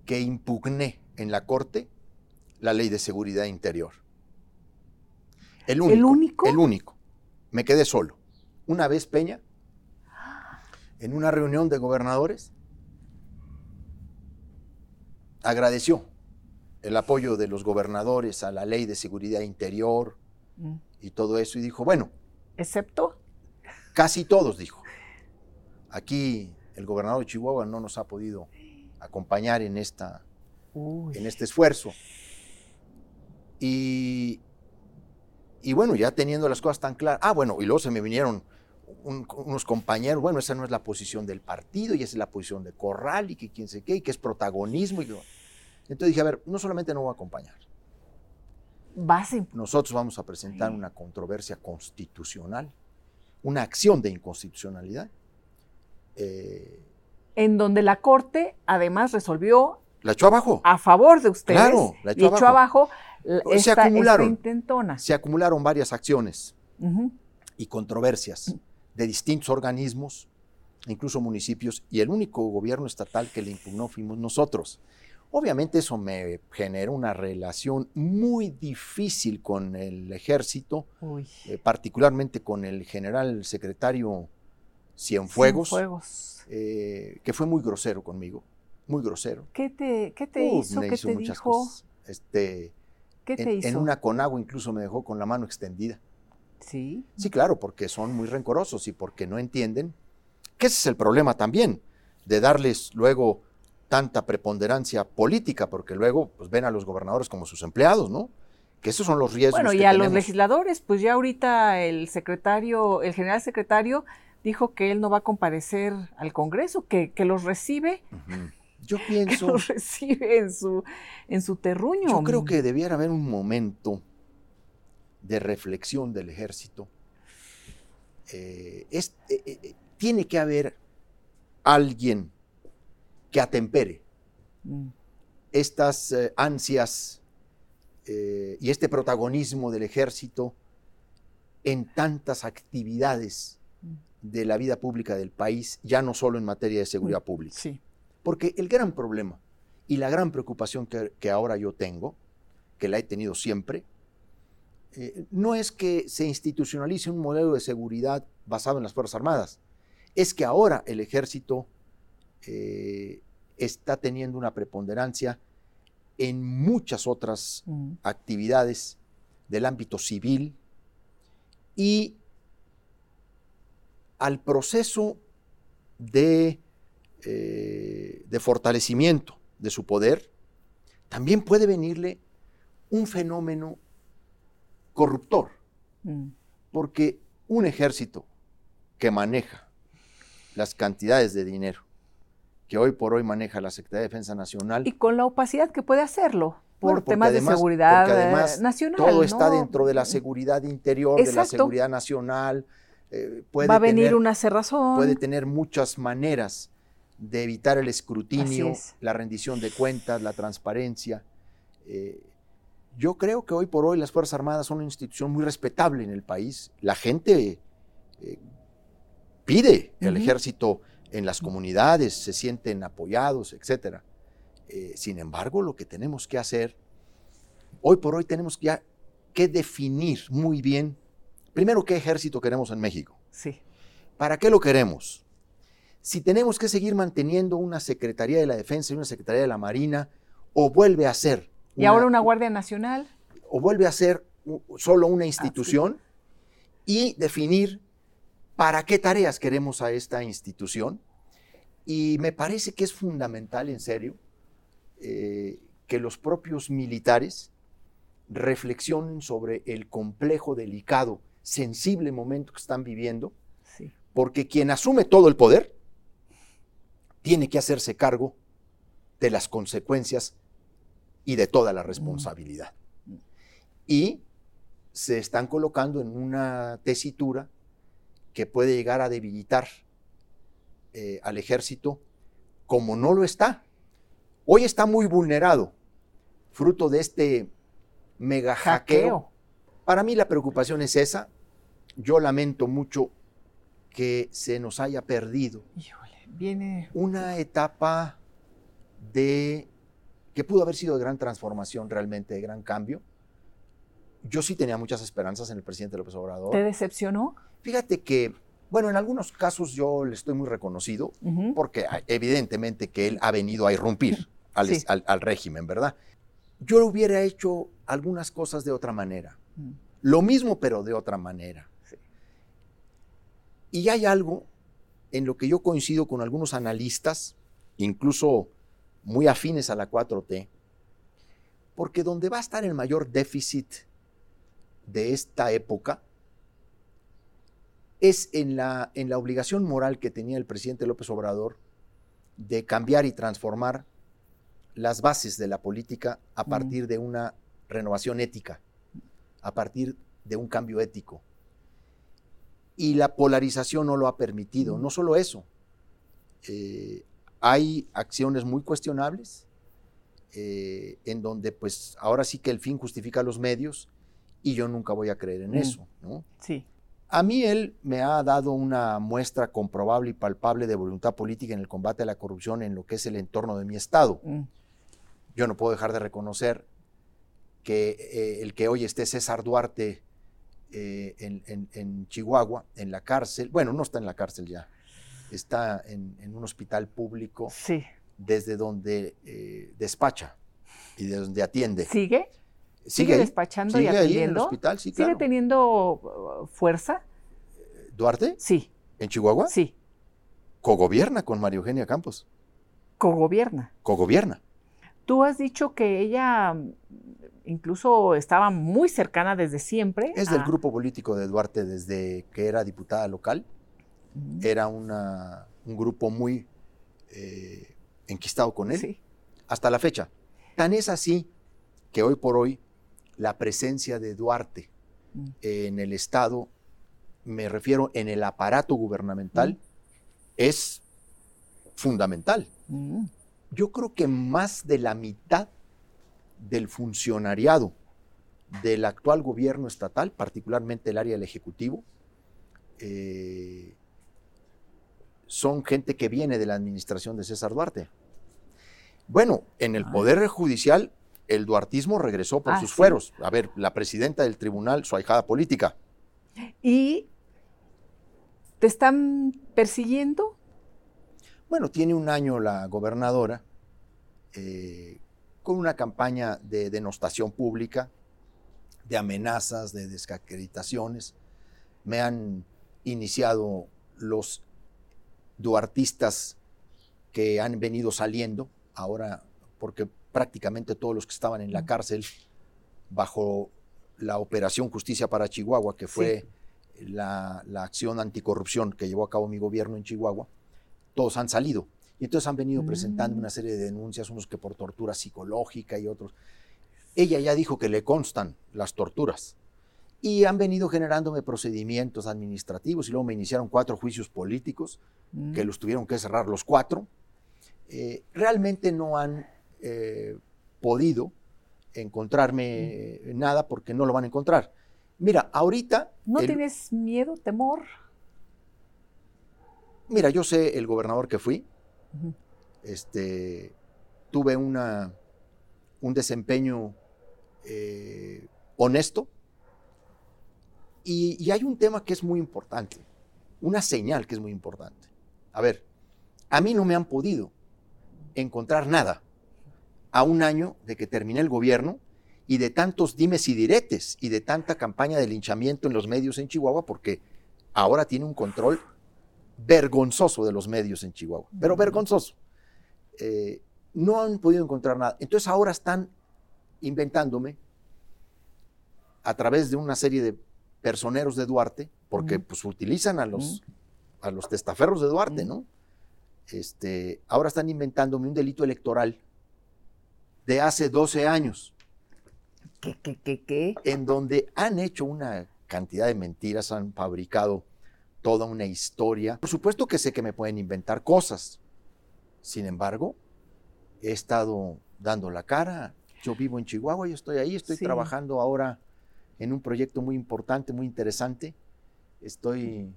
que impugné en la Corte la ley de seguridad interior. El único. ¿El único? El único. Me quedé solo. Una vez Peña en una reunión de gobernadores, agradeció el apoyo de los gobernadores a la ley de seguridad interior mm. y todo eso y dijo, bueno. ¿Excepto? Casi todos, dijo. Aquí el gobernador de Chihuahua no nos ha podido acompañar en, esta, en este esfuerzo. Y, y bueno, ya teniendo las cosas tan claras, ah, bueno, y luego se me vinieron unos compañeros, bueno, esa no es la posición del partido y esa es la posición de Corral y que quién sé qué, y que es protagonismo. Y Entonces dije, a ver, no solamente no voy a acompañar. Base. Nosotros vamos a presentar una controversia constitucional, una acción de inconstitucionalidad. Eh, en donde la Corte además resolvió la echó abajo. A favor de ustedes. Claro, la echó, echó abajo. se acumularon. Se acumularon varias acciones y controversias de distintos organismos, incluso municipios, y el único gobierno estatal que le impugnó fuimos nosotros. Obviamente eso me generó una relación muy difícil con el ejército, eh, particularmente con el general secretario Cienfuegos, Cienfuegos. Eh, que fue muy grosero conmigo, muy grosero. ¿Qué te, qué te hizo? ¿Qué te muchas dijo? Cosas. Este, ¿Qué te hizo? En una conagua incluso me dejó con la mano extendida. Sí. Sí, claro, porque son muy rencorosos y porque no entienden que ese es el problema también, de darles luego tanta preponderancia política, porque luego pues, ven a los gobernadores como sus empleados, ¿no? Que esos son los riesgos. Bueno, y a los legisladores, pues ya ahorita el secretario, el general secretario dijo que él no va a comparecer al Congreso, que, que los recibe. Yo pienso. Que los recibe en su, en su terruño. Yo creo que debiera haber un momento de reflexión del ejército, eh, eh, eh, tiene que haber alguien que atempere mm. estas ansias y este protagonismo del ejército en tantas actividades mm. de la vida pública del país, ya no solo en materia de seguridad mm. pública. Sí. Porque el gran problema y la gran preocupación que ahora yo tengo, que la he tenido siempre, eh, no es que se institucionalice un modelo de seguridad basado en las Fuerzas Armadas, es que ahora el ejército eh, está teniendo una preponderancia en muchas otras mm. actividades del ámbito civil y al proceso de, eh, de fortalecimiento de su poder, también puede venirle un fenómeno corruptor, mm. porque un ejército que maneja las cantidades de dinero que hoy por hoy maneja la Secretaría de Defensa Nacional. Y con la opacidad que puede hacerlo por temas de seguridad además, nacional. Todo está dentro de la seguridad interior, de la seguridad nacional. Eh, puede Va a venir una cerrazón. Puede tener muchas maneras de evitar el escrutinio, la rendición de cuentas, la transparencia. Eh, yo creo que hoy por hoy las Fuerzas Armadas son una institución muy respetable en el país. La gente eh, pide el ejército en las comunidades, se sienten apoyados, etc. Eh, sin embargo, lo que tenemos que hacer, hoy por hoy tenemos ya que definir muy bien, primero, qué ejército queremos en México. Sí. ¿Para qué lo queremos? Si tenemos que seguir manteniendo una Secretaría de la Defensa y una Secretaría de la Marina, o vuelve a ser y ahora una Guardia Nacional. O vuelve a ser solo una institución y definir para qué tareas queremos a esta institución. Y me parece que es fundamental, en serio, eh, que los propios militares reflexionen sobre el complejo, delicado, sensible momento que están viviendo, porque quien asume todo el poder tiene que hacerse cargo de las consecuencias y de toda la responsabilidad. Y se están colocando en una tesitura que puede llegar a debilitar eh, al ejército como no lo está. Hoy está muy vulnerado, fruto de este mega hackeo. Para mí la preocupación es esa. Yo lamento mucho que se nos haya perdido viene... una etapa de que pudo haber sido de gran transformación realmente, de gran cambio. Yo sí tenía muchas esperanzas en el presidente López Obrador. ¿Te decepcionó? Fíjate que, bueno, en algunos casos yo le estoy muy reconocido, porque evidentemente que él ha venido a irrumpir al, régimen, ¿verdad? Yo hubiera hecho algunas cosas de otra manera. Mm. Lo mismo, pero de otra manera. Y hay algo en lo que yo coincido con algunos analistas, incluso muy afines a la 4T, porque donde va a estar el mayor déficit de esta época es en la, en la obligación moral que tenía el presidente López Obrador de cambiar y transformar las bases de la política a partir de una renovación ética, a partir de un cambio ético. Y la polarización no lo ha permitido. No solo eso, eh, hay acciones muy cuestionables eh, en donde pues ahora sí que el fin justifica los medios y yo nunca voy a creer en mm. eso, ¿no? Sí. A mí él me ha dado una muestra comprobable y palpable de voluntad política en el combate a la corrupción en lo que es el entorno de mi estado. Mm. Yo no puedo dejar de reconocer que eh, el que hoy esté César Duarte eh, en, Chihuahua, en la cárcel, bueno, no está en la cárcel ya, está en, un hospital público desde donde eh, despacha y de donde atiende. ¿Sigue? ¿Sigue, despachando y atendiendo? en el hospital, sí, ¿Sigue teniendo uh, fuerza? ¿Duarte? Sí. ¿En Chihuahua? Sí. Cogobierna con María Eugenia Campos. Cogobierna. Cogobierna. Tú has dicho que ella mm, incluso estaba muy cercana desde siempre. Es del grupo político de Duarte desde que era diputada local era un grupo muy eh, enquistado con él hasta la fecha. Tan es así que hoy por hoy la presencia de Duarte mm. en el Estado, me refiero en el aparato gubernamental, mm. es fundamental. Mm. Yo creo que más de la mitad del funcionariado del actual gobierno estatal, particularmente el área del Ejecutivo, eh, son gente que viene de la administración de César Duarte. Bueno, en el Poder Judicial el duartismo regresó por ah, sus fueros. A ver, la presidenta del tribunal, su ahijada política. ¿Y te están persiguiendo? Bueno, tiene un año la gobernadora eh, con una campaña de denostación pública, de amenazas, de desacreditaciones. Me han iniciado los duartistas que han venido saliendo ahora, porque prácticamente todos los que estaban en la cárcel bajo la Operación Justicia para Chihuahua, que fue la, la, acción anticorrupción que llevó a cabo mi gobierno en Chihuahua, todos han salido. Y entonces han venido presentando mm. una serie de denuncias, unos que por tortura psicológica y otros. Ella ya dijo que le constan las torturas. Y han venido generándome procedimientos administrativos y luego me iniciaron cuatro juicios políticos que mm. los tuvieron que cerrar los cuatro. Eh, realmente no han eh, podido encontrarme mm. nada porque no lo van a encontrar. Mira, ahorita... ¿No tienes miedo, temor? Mira, yo sé el gobernador que fui. Este, tuve una, un desempeño eh, honesto. Y, y hay un tema que es muy importante, una señal que es muy importante. A ver, a mí no me han podido encontrar nada a un año de que terminé el gobierno y de tantos dimes y diretes y de tanta campaña de linchamiento en los medios en Chihuahua, porque ahora tiene un control vergonzoso de los medios en Chihuahua, pero vergonzoso. Eh, no han podido encontrar nada. Entonces ahora están inventándome a través de una serie de personeros de Duarte, porque pues utilizan a los, a los testaferros de Duarte, ¿no? Este, ahora están inventándome un delito electoral de hace 12 años. ¿Qué, qué, qué, qué? En donde han hecho una cantidad de mentiras, han fabricado toda una historia. Por supuesto que sé que me pueden inventar cosas. Sin embargo, he estado dando la cara. Yo vivo en Chihuahua, yo estoy ahí, estoy trabajando ahora en un proyecto muy importante, muy interesante. Estoy...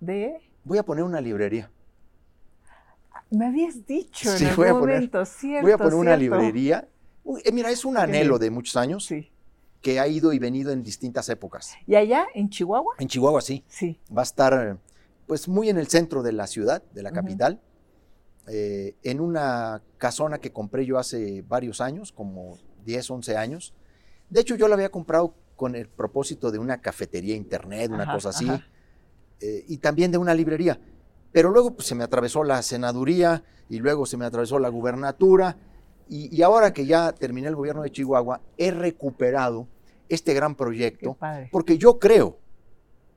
¿De? Voy a poner una librería. Me habías dicho en algún momento, cierto. Voy a poner una librería. Eh, mira, es un anhelo de muchos años. Sí que ha ido y venido en distintas épocas. ¿Y allá, en Chihuahua? En Chihuahua, sí. Sí. Va a estar, pues, muy en el centro de la ciudad, de la capital, eh, en una casona que compré yo hace varios años, como 10, 11 años. De hecho, yo la había comprado con el propósito de una cafetería internet, una cosa así, eh, y también de una librería. Pero luego pues, se me atravesó la senaduría y luego se me atravesó la gubernatura. y, ahora que ya terminé el gobierno de Chihuahua, he recuperado este gran proyecto, porque yo creo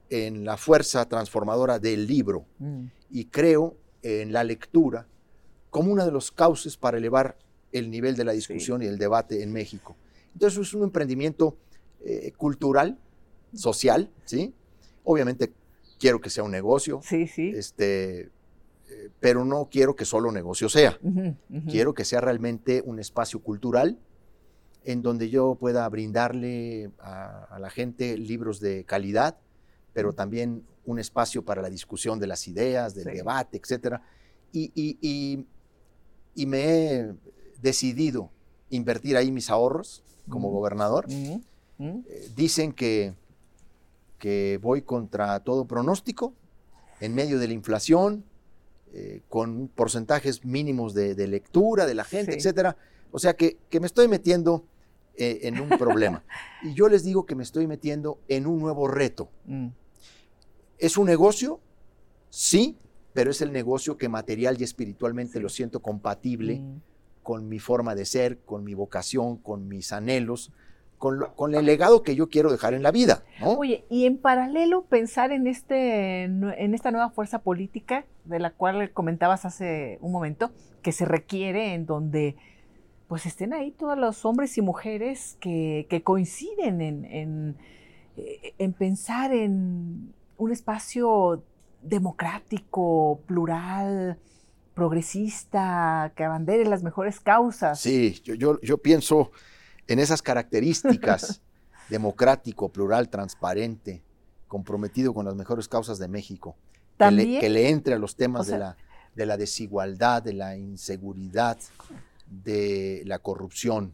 en la fuerza transformadora del libro mm. y creo en la lectura como uno de los cauces para elevar el nivel de la discusión y el debate en México. Entonces es un emprendimiento eh, cultural, social, ¿sí? Obviamente quiero que sea un negocio, sí, sí. Este, eh, pero no quiero que solo negocio sea. Quiero que sea realmente un espacio cultural en donde yo pueda brindarle a, la gente libros de calidad, pero también un espacio para la discusión de las ideas, del debate, etc. Y, me he decidido invertir ahí mis ahorros como gobernador. Eh, dicen que, que voy contra todo pronóstico, en medio de la inflación, eh, con porcentajes mínimos de, lectura de la gente, etc. O sea que, que me estoy metiendo eh, en un problema. y yo les digo que me estoy metiendo en un nuevo reto. Mm. ¿Es un negocio? Sí, pero es el negocio que material y espiritualmente lo siento compatible mm. con mi forma de ser, con mi vocación, con mis anhelos, con, con, el legado que yo quiero dejar en la vida. Oye, y en paralelo pensar en, este, en esta nueva fuerza política de la cual comentabas hace un momento, que se requiere en donde pues estén ahí todos los hombres y mujeres que, coinciden en, eh, en, pensar en un espacio democrático, plural, progresista, que abandere las mejores causas. Sí, yo, yo, pienso en esas características, democrático, plural, transparente, comprometido con las mejores causas de México, que le, entre a los temas de, la, de la desigualdad, de la inseguridad, de la corrupción.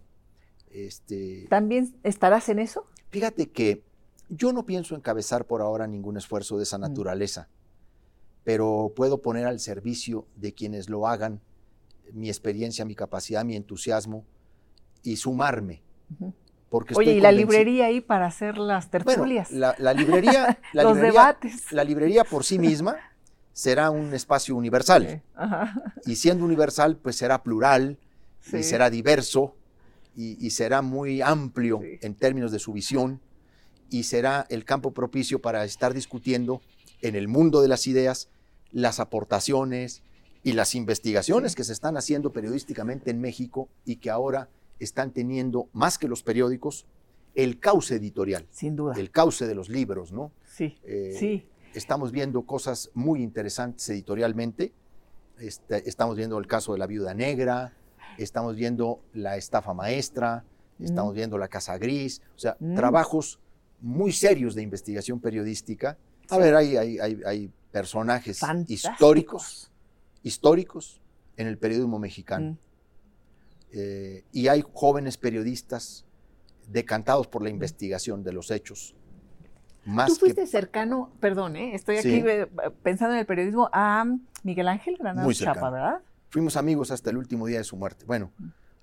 Este, ¿También estarás en eso? Fíjate que yo no pienso encabezar por ahora ningún esfuerzo de esa mm. naturaleza, pero puedo poner al servicio de quienes lo hagan mi experiencia, mi capacidad, mi entusiasmo y sumarme Porque Oye, estoy ¿y la librería ahí para hacer las Bueno, tertulias? la, la librería, la Los librería- debates. la librería por sí misma será un espacio universal. Sí, ajá, Y siendo universal, pues será plural sí. y será diverso y, y será muy amplio Sí. en términos de su visión y será el campo propicio para estar discutiendo en el mundo de las ideas las aportaciones y las investigaciones que se están haciendo periodísticamente en México y que ahora están teniendo, más que los periódicos, el cauce editorial, Sin duda. el cauce de los libros, ¿no? Sí, Eh, sí. Estamos viendo cosas muy interesantes editorialmente. Este, estamos viendo el caso de la viuda negra, estamos viendo la estafa maestra, estamos Mm. viendo la casa gris, o sea, Mm. trabajos muy serios de investigación periodística. A Sí. ver, hay, hay, hay, hay personajes históricos, históricos en el periodismo mexicano. Mm. Eh, y hay jóvenes periodistas decantados por la investigación de los hechos. Más Tú que fuiste cercano, perdón, ¿eh? estoy aquí Sí. pensando en el periodismo, a Miguel Ángel Granados Chapa. ¿verdad? Fuimos amigos hasta el último día de su muerte. Bueno,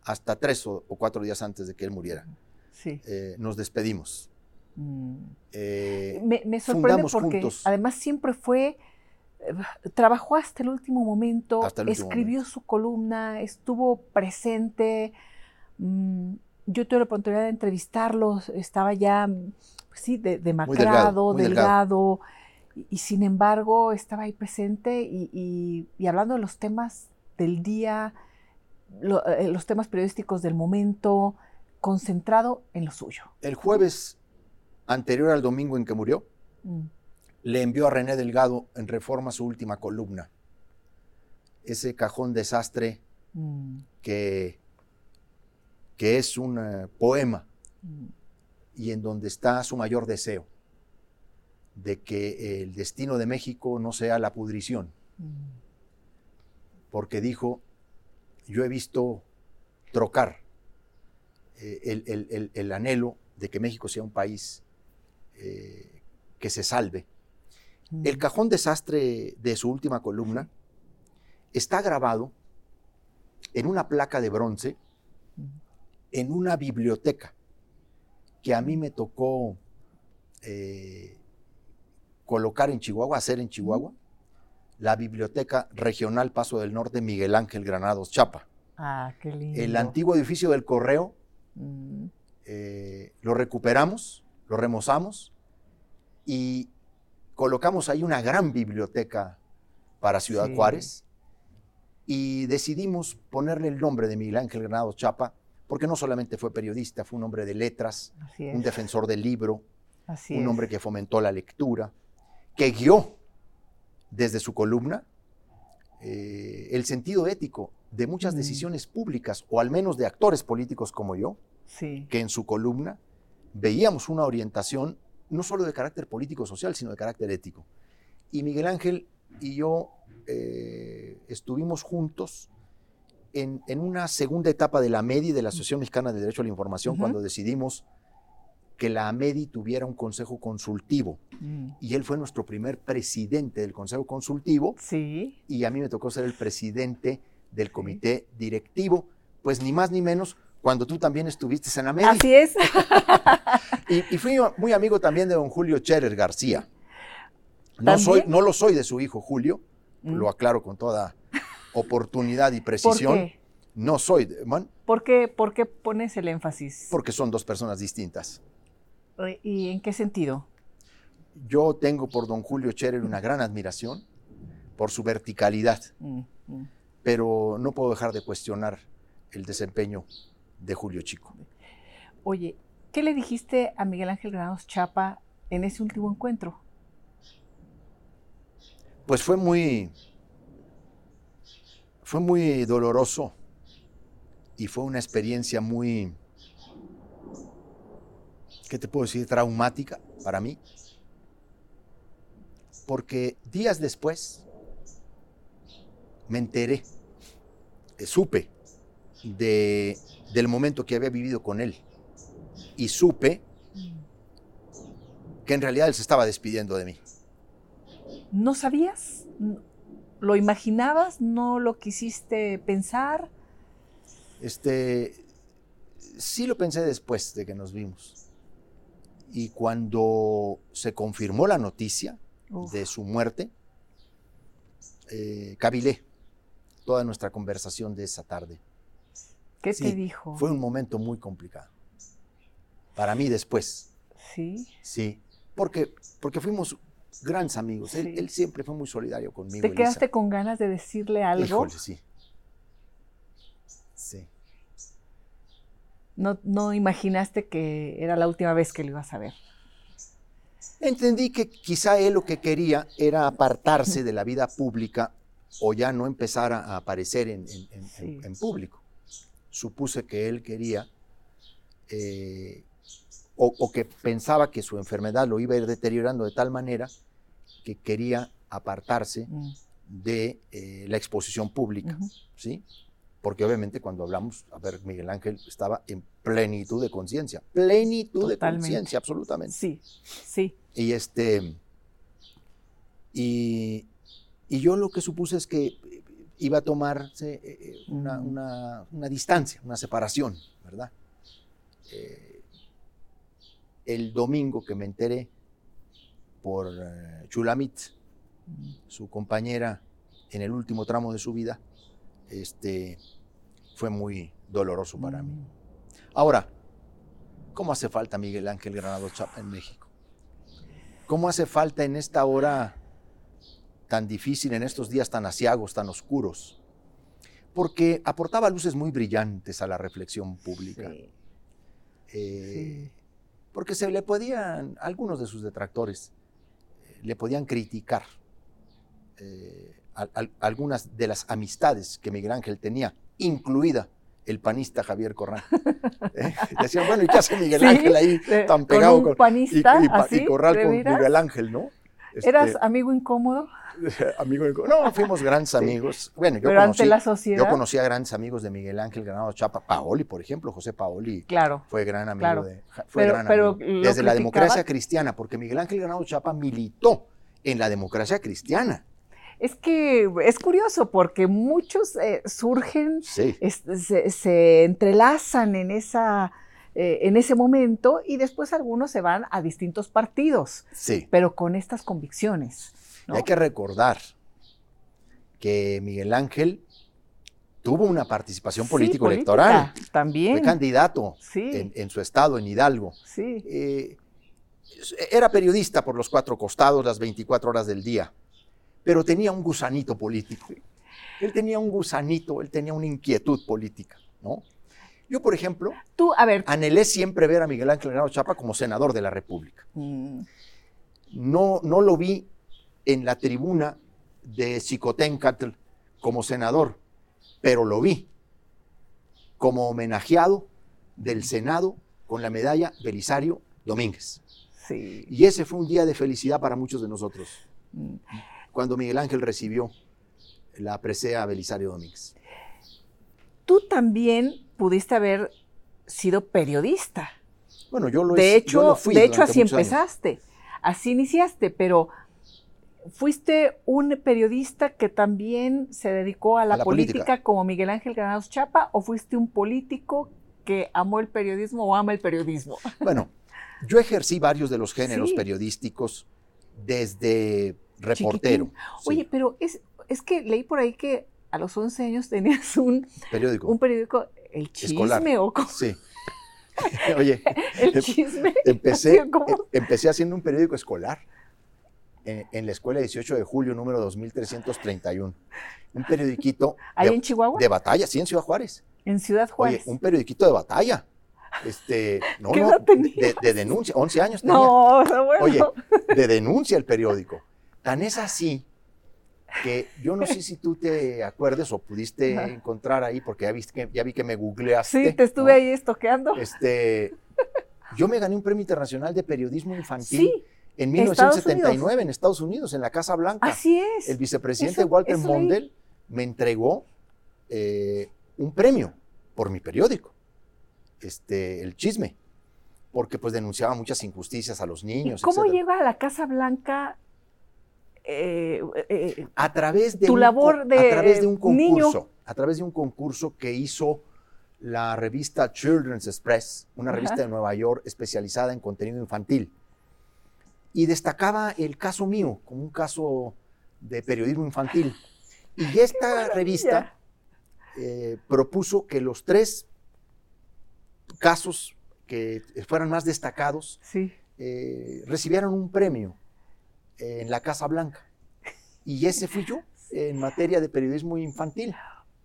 hasta tres o, o cuatro días antes de que él muriera. Sí. Eh, nos despedimos. Mm. Eh, Me, me sorprende fundamos porque juntos. además siempre fue, trabajó hasta el último momento, Hasta el último escribió su columna, estuvo presente. mm, yo tuve la oportunidad de entrevistarlo, estaba ya, pues sí, de- demacrado, delgado, y, y sin embargo estaba ahí presente y, y- y hablando de los temas del día, lo- eh, los temas periodísticos del momento, concentrado en lo suyo. el jueves anterior al domingo en que murió, Mm, le envió a René Delgado en Reforma su última columna. Ese cajón desastre mm, que, que es un eh, poema mm. y en donde está su mayor deseo de que el destino de México no sea la pudrición. Mm, porque dijo, yo he visto trocar eh, el, el- el- el anhelo de que México sea un país eh, que se salve. Mm. El cajón desastre de su última columna está grabado en una placa de bronce en una biblioteca que a mí me tocó eh, colocar en Chihuahua, hacer en Chihuahua, la Biblioteca Regional Paso del Norte Miguel Ángel Granados Chapa. Ah, qué lindo. El antiguo edificio del correo Mm, eh, lo recuperamos, lo remozamos y colocamos ahí una gran biblioteca para Ciudad Sí. Juárez y decidimos ponerle el nombre de Miguel Ángel Granados Chapa porque no solamente fue periodista, fue un hombre de letras, un defensor del libro, así un es. hombre que fomentó la lectura, que guió desde su columna eh, el sentido ético de muchas decisiones públicas, o al menos de actores políticos como yo, Sí. que en su columna veíamos una orientación no solo de carácter político-social, sino de carácter ético. Y Miguel Ángel y yo eh, estuvimos juntos en, en una segunda etapa de la AMEDI, de la Asociación Mexicana de Derecho a la Información, cuando decidimos que la AMEDI tuviera un consejo consultivo. Mm, Y él fue nuestro primer presidente del consejo consultivo Sí. y a mí me tocó ser el presidente del comité directivo, pues ni más ni menos cuando tú también estuviste en AMEDI. Así es. Y, y fui muy amigo también de don Julio Scherer García. No, ¿También? soy, no lo soy de su hijo Julio, Mm. lo aclaro con toda oportunidad y ¿Por precisión. qué? No soy, de- man, ¿Por qué, por qué pones el énfasis? porque son dos personas distintas. ¿Y en qué sentido? Yo tengo por don Julio Scherer una gran admiración por su verticalidad, Mm, mm. pero no puedo dejar de cuestionar el desempeño de Julio Chico. Oye, ¿qué le dijiste a Miguel Ángel Granados Chapa en ese último encuentro? Pues fue muy, fue muy doloroso y fue una experiencia muy, ¿qué te puedo decir? Traumática para mí. Porque días después me enteré, eh, supe de, del momento que había vivido con él y supe que en realidad él se estaba despidiendo de mí. ¿No sabías? ¿Lo imaginabas? ¿No lo quisiste pensar? Este, Sí lo pensé después de que nos vimos. Y cuando se confirmó la noticia Uf. de su muerte, eh, cavilé toda nuestra conversación de esa tarde. ¿Qué Sí, te dijo? Fue un momento muy complicado. Para mí después, Sí. sí. Porque, porque fuimos grandes amigos. Él, Sí. él siempre fue muy solidario conmigo. ¿Te Elisa. quedaste con ganas de decirle algo? Híjole, sí. Sí. No, no imaginaste que era la última vez que lo ibas a ver. Entendí que quizá él lo que quería era apartarse de la vida pública o ya no empezar a aparecer en, en- en- Sí. en- en público. Supuse que él quería eh, o, o que pensaba que su enfermedad lo iba a ir deteriorando de tal manera que quería apartarse Mm, de eh, la exposición pública. ¿sí? Porque obviamente cuando hablamos, a ver, Miguel Ángel estaba en plenitud de conciencia, plenitud de conciencia, absolutamente. Sí, sí. Y este. Y, y yo lo que supuse es que iba a tomarse eh, eh, una, una- una distancia, una separación, ¿verdad? Eh, el domingo que me enteré por eh, Chulamit, su compañera en el último tramo de su vida, este, fue muy doloroso para mí. Ahora, ¿cómo hace falta Miguel Ángel Granado Chapa en México? ¿Cómo hace falta en esta hora tan difícil, en estos días tan asiagos, tan oscuros? Porque aportaba luces muy brillantes a la reflexión pública. Sí. Eh, Porque se le podían, algunos de sus detractores, eh, le podían criticar eh, al- al- algunas de las amistades que Miguel Ángel tenía, incluida el panista Javier Corral. Eh, Decían, bueno, ¿y qué hace Miguel Ángel ahí tan con pegado un con, y, panista, y Corral ¿de con? Miguel Ángel, ¿no? ¿Eras Este, amigo incómodo? amigo de- No, fuimos grandes amigos. Bueno, yo Pero conocí, ante la sociedad. yo conocí a grandes amigos de Miguel Ángel Granado Chapa, Paoli, por ejemplo, José Paoli Claro. fue gran amigo Claro. de fue Pero- gran amigo. desde la democracia cristiana, porque Miguel Ángel Granado Chapa militó en la democracia cristiana. Es que es curioso porque muchos eh, surgen, Sí. es- se, se entrelazan en, esa, eh, en ese momento y después algunos se van a distintos partidos, Sí. pero con estas convicciones. ¿no? hay que recordar que Miguel Ángel tuvo una participación político-electoral. También. Fue candidato Sí, en, en su estado, en Hidalgo. sí. Eh, era periodista por los cuatro costados, las 24 horas del día, pero tenía un gusanito político. Él tenía un gusanito, él tenía una inquietud política, ¿no? Yo, por ejemplo, Tú, a ver. anhelé siempre ver a Miguel Ángel Granado Chapa como senador de la República. mm, No, no lo vi en la tribuna de Xicoténcatl como senador, pero lo vi como homenajeado del Senado con la medalla Belisario Domínguez. Sí. Y ese fue un día de felicidad para muchos de nosotros, mm. cuando Miguel Ángel recibió la presea Belisario Domínguez. Tú también pudiste haber sido periodista. Bueno, yo lo, de he- yo lo hecho, fui de hecho así años. empezaste, así iniciaste, pero fuiste un periodista que también se dedicó a la, A la política, política. como Miguel Ángel Granados Chapa, o fuiste un político que amó el periodismo o ama el periodismo. Bueno, yo ejercí varios de los géneros Sí. periodísticos desde reportero. Sí, Oye, pero es, es que leí por ahí que a los 11 años tenías un, periódico. un periódico, El Chisme, Escolar. o cómo- Sí. Oye, El Chisme. empecé, ¿Cómo? em- empecé haciendo un periódico escolar en, en la escuela 18 de julio, número 2331. Un periodiquito Ahí de, en Chihuahua, de batalla, sí, en Ciudad Juárez. en Ciudad Oye, Juárez. un periodiquito de batalla. Este, no, ¿Qué no, de, de denuncia, 11 años tenía. no, no, bueno. Oye, de denuncia el periódico. Tan es así que yo no sé si tú te acuerdes o pudiste Ajá. encontrar ahí, porque ya, viste que, ya vi que me googleaste. sí, te estuve ¿no? ahí estoqueando. Este, yo me gané un premio internacional de periodismo infantil Sí, en Estados 1979 en Estados Unidos, en la Casa Blanca. así es. El vicepresidente Eso- Walter eso. Mondel me entregó eh, un premio por mi periódico, este, el chisme, porque pues denunciaba muchas injusticias a los ¿Y niños. cómo etcétera. llega a la Casa Blanca eh, eh, a través de tu un, labor de a través de un niño? concurso, a través de un concurso que hizo la revista Children's Express, una revista de Nueva York especializada en contenido infantil. Y destacaba el caso mío como un caso de periodismo infantil. Y esta revista eh, propuso que los tres casos que fueran más destacados Sí. eh, recibieron un premio en la Casa Blanca. Y ese fui yo en materia de periodismo infantil.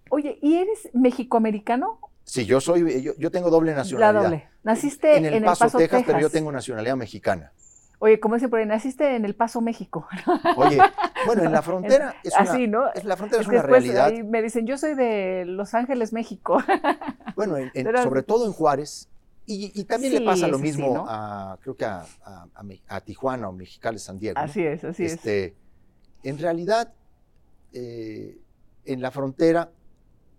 Oye, ¿y eres mexicoamericano? Sí, yo soy, yo, yo tengo doble La nacionalidad. doble. Naciste en el, Paso, Texas, pero yo tengo nacionalidad mexicana. Oye, como dicen por ahí, naciste en El Paso, México. Oye, bueno, en la frontera es una, Así, ¿no? es- la frontera es, una realidad. me dicen, yo soy de Los Ángeles, México. Bueno, en- en- Pero- sobre todo en Juárez. Y, y también Sí, le pasa lo sí, mismo ¿no? a, creo que a, a- Tijuana o Mexicali, San Diego. así es, así Este, En realidad, eh, en la frontera,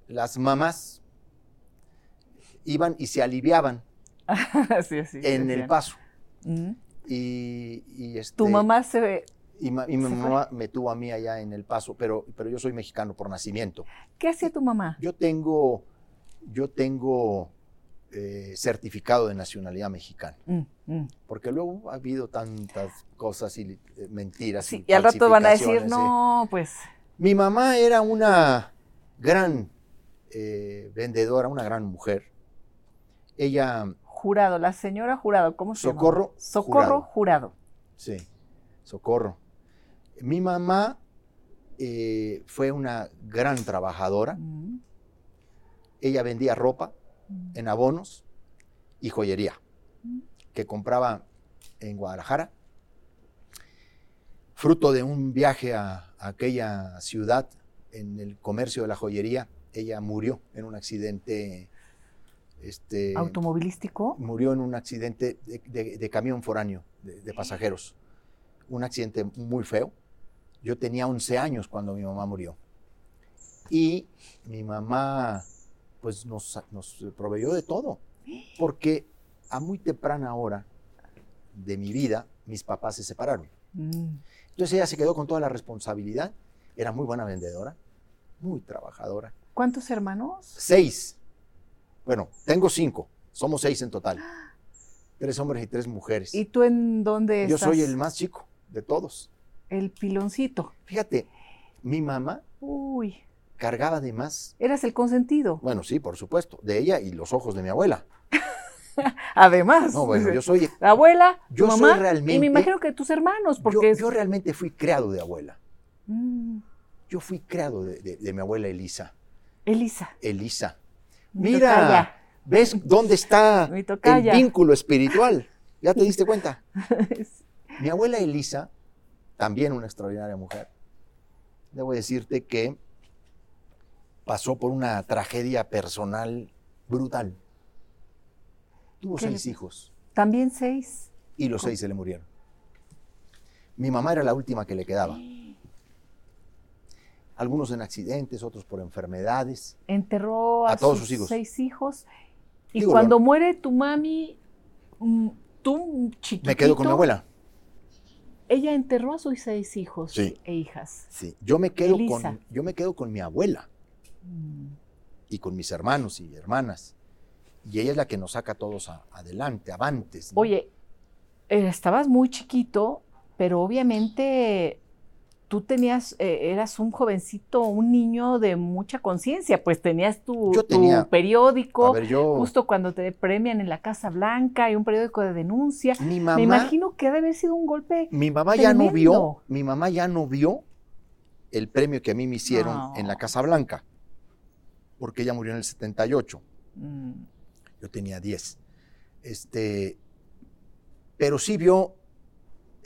las mamás iban y se aliviaban es. en el paso. Y, y, este, Tu mamá se... Y, ma- y mi fue. mamá me tuvo a mí allá en el paso, pero, pero yo soy mexicano por nacimiento. ¿Qué hacía tu mamá? Yo tengo, yo tengo eh, certificado de nacionalidad mexicana, Mm, mm. porque luego ha habido tantas cosas y eh, mentiras. Sí, y al rato van a decir, no, pues... Mi mamá era una gran eh, vendedora, una gran mujer. Ella, Jurado, la señora Jurado, ¿cómo se llama? Socorro Socorro Jurado. sí, socorro. Mi mamá fue una gran trabajadora. Mm, Ella vendía ropa. En abonos y joyería que compraba en Guadalajara. Fruto de un viaje a, a aquella ciudad en el comercio de la joyería, ella murió en un accidente. Este, ¿Automovilístico? murió en un accidente de, de- de camión foráneo de, de pasajeros. Un accidente muy feo. Yo tenía 11 años cuando mi mamá murió. Y mi mamá, pues nos, nos proveyó de todo. Porque a muy temprana hora de mi vida, mis papás se separaron. Mm. Entonces ella se quedó con toda la responsabilidad. Era muy buena vendedora, muy trabajadora. ¿Cuántos hermanos? Seis. Bueno, tengo cinco. Somos seis en total. Tres hombres y tres mujeres. ¿Y tú en dónde Yo estás? soy el más chico de todos. El piloncito. Fíjate, mi mamá Uy, cargaba de más. eras el consentido. Bueno, sí, por supuesto, de ella y los ojos de mi abuela. Además. No, bueno, yo soy. La abuela, Yo soy mamá, y realmente- me imagino que tus hermanos, Yo, porque es- yo realmente fui creado de abuela. Mm, Yo fui creado de, de- de mi abuela Elisa. Elisa. Elisa. mi Mira. ¿ves dónde está el vínculo espiritual? ¿Ya te diste cuenta? Mi abuela Elisa, también una extraordinaria mujer, debo decirte que pasó por una tragedia personal brutal. Tuvo ¿Qué le seis hijos También seis. y los seis se le murieron. Mi mamá era la última que le quedaba. Algunos en accidentes, otros por enfermedades. Enterró a, A todos sus hijos. seis hijos. Y Digo, cuando muere tu mami, mm, tú chiquitito. Me quedo con mi abuela. Ella enterró a sus seis hijos Sí. e hijas. Sí, yo me quedo Elisa. con yo me quedo con mi abuela Mm. y con mis hermanos y hermanas. Y ella es la que nos saca a todos a- adelante, avantes. ¿no? Oye, eh, estabas muy chiquito, pero obviamente tú tenías, eh, eras un jovencito, un niño de mucha conciencia, pues tenías tu, periódico, a ver, yo justo cuando te premian en la Casa Blanca, y un periódico de denuncia. mi mamá Me imagino que ha de haber sido un golpe. Mi mamá ya no vio, mi mamá ya no vio el premio que a mí me hicieron No. en la Casa Blanca, porque ella murió en el 78. Mm, Yo tenía 10. Este, pero sí vio,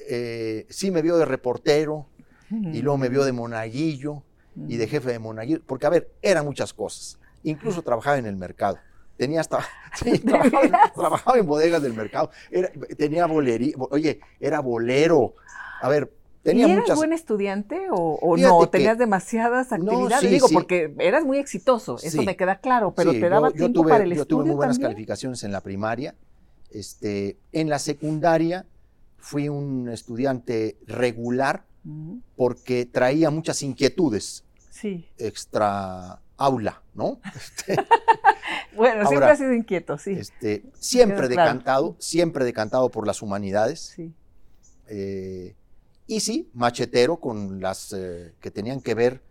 eh, sí me vio de reportero y luego me vio de monaguillo y de mm. jefe de monaguillo, porque a ver, eran muchas cosas. Incluso trabajaba en el mercado. Tenía hasta, sí, trabajaba, en- trabajaba en bodegas del mercado. Era- tenía bolería, oye, era bolero. A ver, tenía ¿Y eras muchas. buen estudiante o, o no? que- ¿Tenías demasiadas No, actividades? sí, Digo, sí. porque eras muy exitoso, eso Sí. me queda claro, pero te daba yo, yo tiempo tuve, para el yo estudio tuve muy buenas también. calificaciones en la primaria. Este, en la secundaria fui un estudiante regular porque traía muchas inquietudes Sí. extra aula, ¿no? Este, bueno, siempre ha sido inquieto, sí. Este, siempre claro. decantado, siempre decantado por las humanidades. sí. eh, y sí, machetero con las eh, que tenían que ver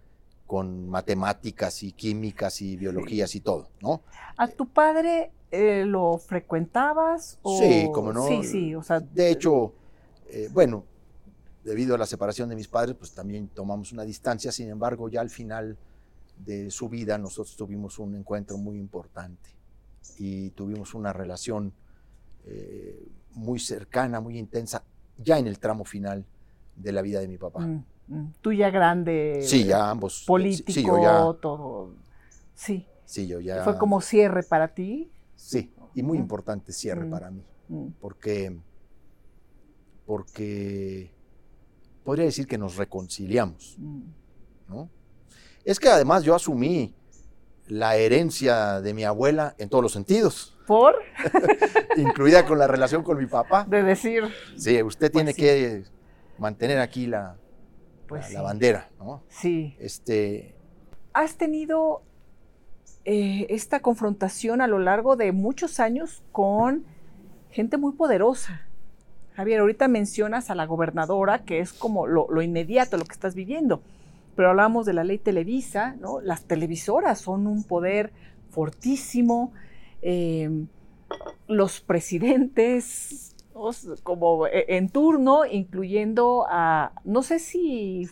con matemáticas y químicas y biologías y todo, ¿no? ¿A tu padre eh, lo frecuentabas? O... Sí, cómo no. Sí, sí, o sea. De hecho, eh, bueno, debido a la separación de mis padres, pues también tomamos una distancia. Sin embargo, ya al final de su vida, nosotros tuvimos un encuentro muy importante y tuvimos una relación eh, muy cercana, muy intensa, ya en el tramo final de la vida de mi papá. mm, mm, tú ya grande. Sí, ya ambos. Político, Sí, yo ya. todo. Sí. Sí, yo ya. Fue como cierre para ti. Sí, y muy Mm. importante cierre Mm. para mí. Mm, porque, porque podría decir que nos reconciliamos, mm. ¿no? Es que además yo asumí la herencia de mi abuela en todos los sentidos, Por incluida con la relación con mi papá. de decir, Sí, usted tiene sí. que mantener aquí la, pues la- sí. la bandera, ¿no? Sí. Este, Has tenido eh, esta confrontación a lo largo de muchos años con gente muy poderosa. Javier, ahorita mencionas a la gobernadora, que es como lo, lo inmediato, lo que estás viviendo. Pero hablamos de la ley Televisa, ¿no? Las televisoras son un poder fortísimo. eh, los presidentes. Como eh, en turno, incluyendo a, no sé si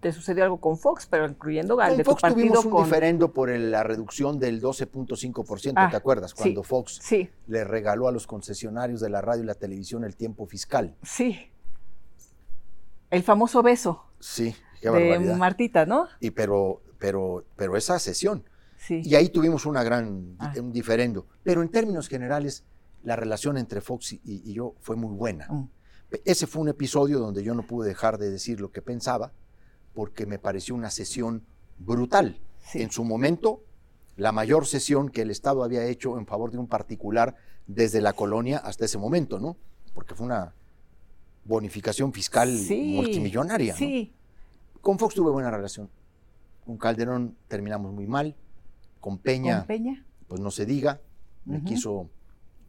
te sucedió algo con Fox, pero incluyendo al de Fox tu partido tuvimos un con... diferendo por el- la reducción del 12.5%, Ah, ¿te acuerdas? sí. Cuando Fox Sí, le regaló a los concesionarios de la radio y la televisión el tiempo fiscal. sí. El famoso beso Sí, qué de. Martita, ¿no? Y pero, pero, pero esa sesión. Sí. Y ahí tuvimos una gran, Ah. un diferendo. Pero en términos generales, la relación entre Fox y, y yo fue muy buena. Mm, Ese fue un episodio donde yo no pude dejar de decir lo que pensaba, porque me pareció una sesión brutal. sí. En su momento, la mayor sesión que el Estado había hecho en favor de un particular desde la colonia hasta ese momento, ¿no? Porque fue una bonificación fiscal Sí, multimillonaria. ¿no? Sí, Con Fox tuve buena relación. Con Calderón terminamos muy mal. Con Peña, con Peña. pues no se diga. Me quiso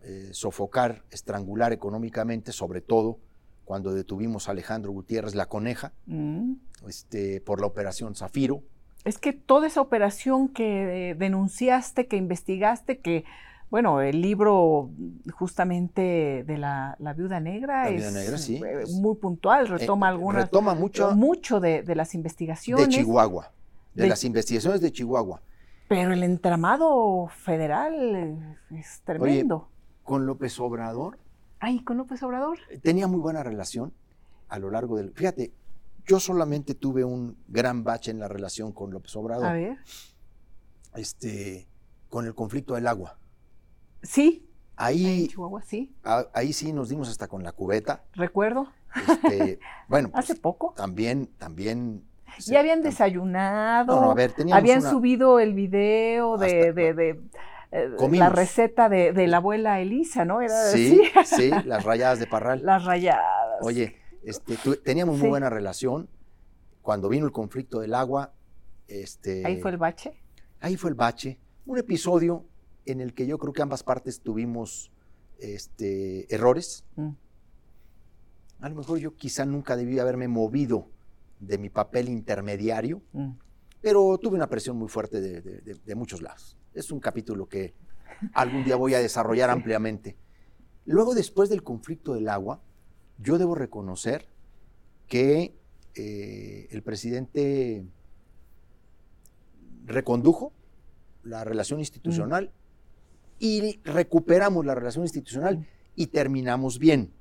eh, sofocar, estrangular económicamente, sobre todo cuando detuvimos a Alejandro Gutiérrez La Coneja Mm. este, por la operación Zafiro. Es que toda esa operación que eh, denunciaste, que investigaste, que, bueno, el libro justamente de la, la viuda negra La es Viuda Negra, sí, es- muy puntual, retoma Eh, algunas, Retoma mucho mucho de, de las investigaciones. de Chihuahua, de, De- las investigaciones de Chihuahua. Pero el entramado federal es tremendo. Con López Obrador Ay, con López Obrador. tenía muy buena relación a lo largo del... Fíjate, yo solamente tuve un gran bache en la relación con López Obrador, A ver. este, con el conflicto del agua. Sí, en Ahí, Chihuahua, sí. a- ahí sí nos dimos hasta con la cubeta. Recuerdo. Este, bueno, pues, Hace poco. también, también... Ya habían desayunado. No, no, a ver, teníamos Habían una- subido el video de, Hasta- de- de, eh, la receta de, de la abuela Elisa, ¿no? Era Sí, sí, las rayadas de Parral. las rayadas. Oye, este, teníamos muy buena relación. Cuando vino el conflicto del agua, este, Ahí fue el bache. ahí fue el bache. Un episodio en el que yo creo que ambas partes tuvimos este, errores. Mm. A lo mejor yo quizá nunca debí haberme movido de mi papel intermediario, Mm. pero tuve una presión muy fuerte de, de- de- de muchos lados. Es un capítulo que algún día voy a desarrollar ampliamente. Luego, después del conflicto del agua, yo debo reconocer que eh, el presidente recondujo la relación institucional y recuperamos la relación institucional y terminamos bien.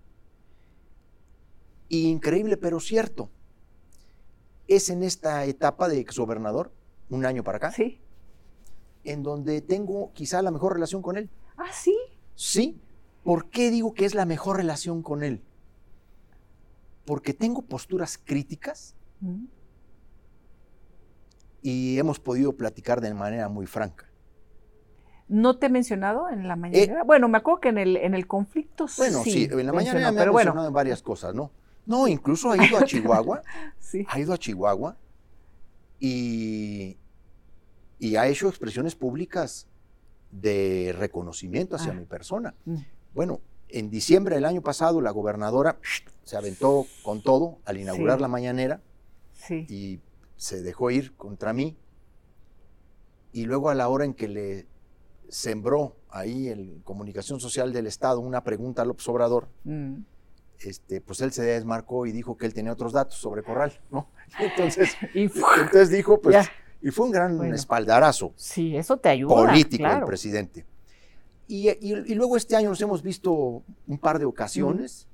Increíble, pero cierto. Es en esta etapa de exgobernador, un año para acá, Sí. En donde tengo quizá la mejor relación con él. Ah, sí. Sí. ¿Por qué digo que es la mejor relación con él? Porque tengo posturas críticas Mm. y hemos podido platicar de manera muy franca. ¿No te he mencionado en la mañana? bueno, me acuerdo que en el, en el conflicto Eh, Bueno, sí, en la mañana me ha pero bueno, mencionado en varias cosas, ¿no? No, incluso ha ido a Chihuahua, sí. ha ido a Chihuahua y, y ha hecho expresiones públicas de reconocimiento hacia Ah. mi persona. Mm. Bueno, en diciembre del año pasado la gobernadora se aventó con todo al inaugurar Sí. la mañanera Sí. y se dejó ir contra mí. Y luego a la hora en que le sembró ahí en Comunicación Social del Estado una pregunta a López Obrador, Mm. este, pues él se desmarcó y dijo que él tenía otros datos sobre Corral, ¿no? Entonces, Y entonces dijo, pues, Ya. Y fue un gran Bueno. espaldarazo sí, eso te ayuda. político claro. presidente. Y, y- y luego este año nos hemos visto un par de ocasiones,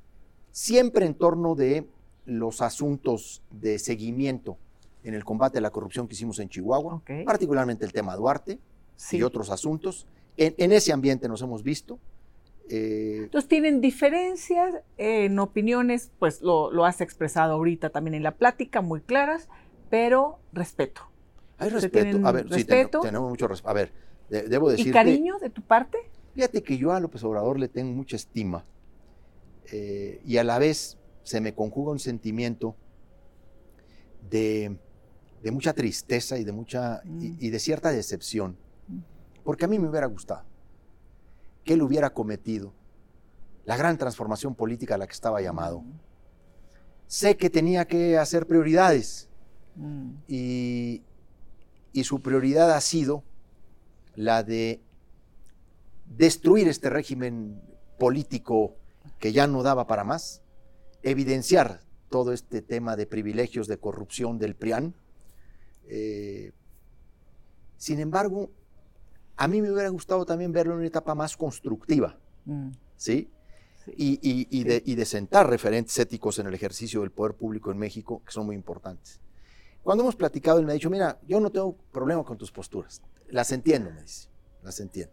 siempre en torno de los asuntos de seguimiento en el combate a la corrupción que hicimos en Chihuahua, particularmente el tema Duarte Sí. y otros asuntos. En, en ese ambiente nos hemos visto. eh, Entonces tienen diferencias en opiniones, pues lo, lo has expresado ahorita también en la plática, muy claras, pero respeto. Hay ¿Se respeto. A ver, sí, tenemos mucho respeto. A ver, de- debo decirte... ¿Y cariño de tu parte? Fíjate que yo a López Obrador le tengo mucha estima eh, y a la vez se me conjuga un sentimiento de, de mucha tristeza y de, mucha, y- Mm. y de cierta decepción, Mm. porque a mí me hubiera gustado que él hubiera cometido la gran transformación política a la que estaba llamado. Sé que tenía que hacer prioridades Mm. y, y su prioridad ha sido la de destruir este régimen político que ya no daba para más, evidenciar todo este tema de privilegios, de corrupción del PRIAN. Eh, sin embargo, a mí me hubiera gustado también verlo en una etapa más constructiva, Mm. ¿sí? Sí. Y, y- y de, y de sentar referentes éticos en el ejercicio del poder público en México, que son muy importantes. Cuando hemos platicado, él me ha dicho, mira, yo no tengo problema con tus posturas, las entiendo, me dice, las entiendo.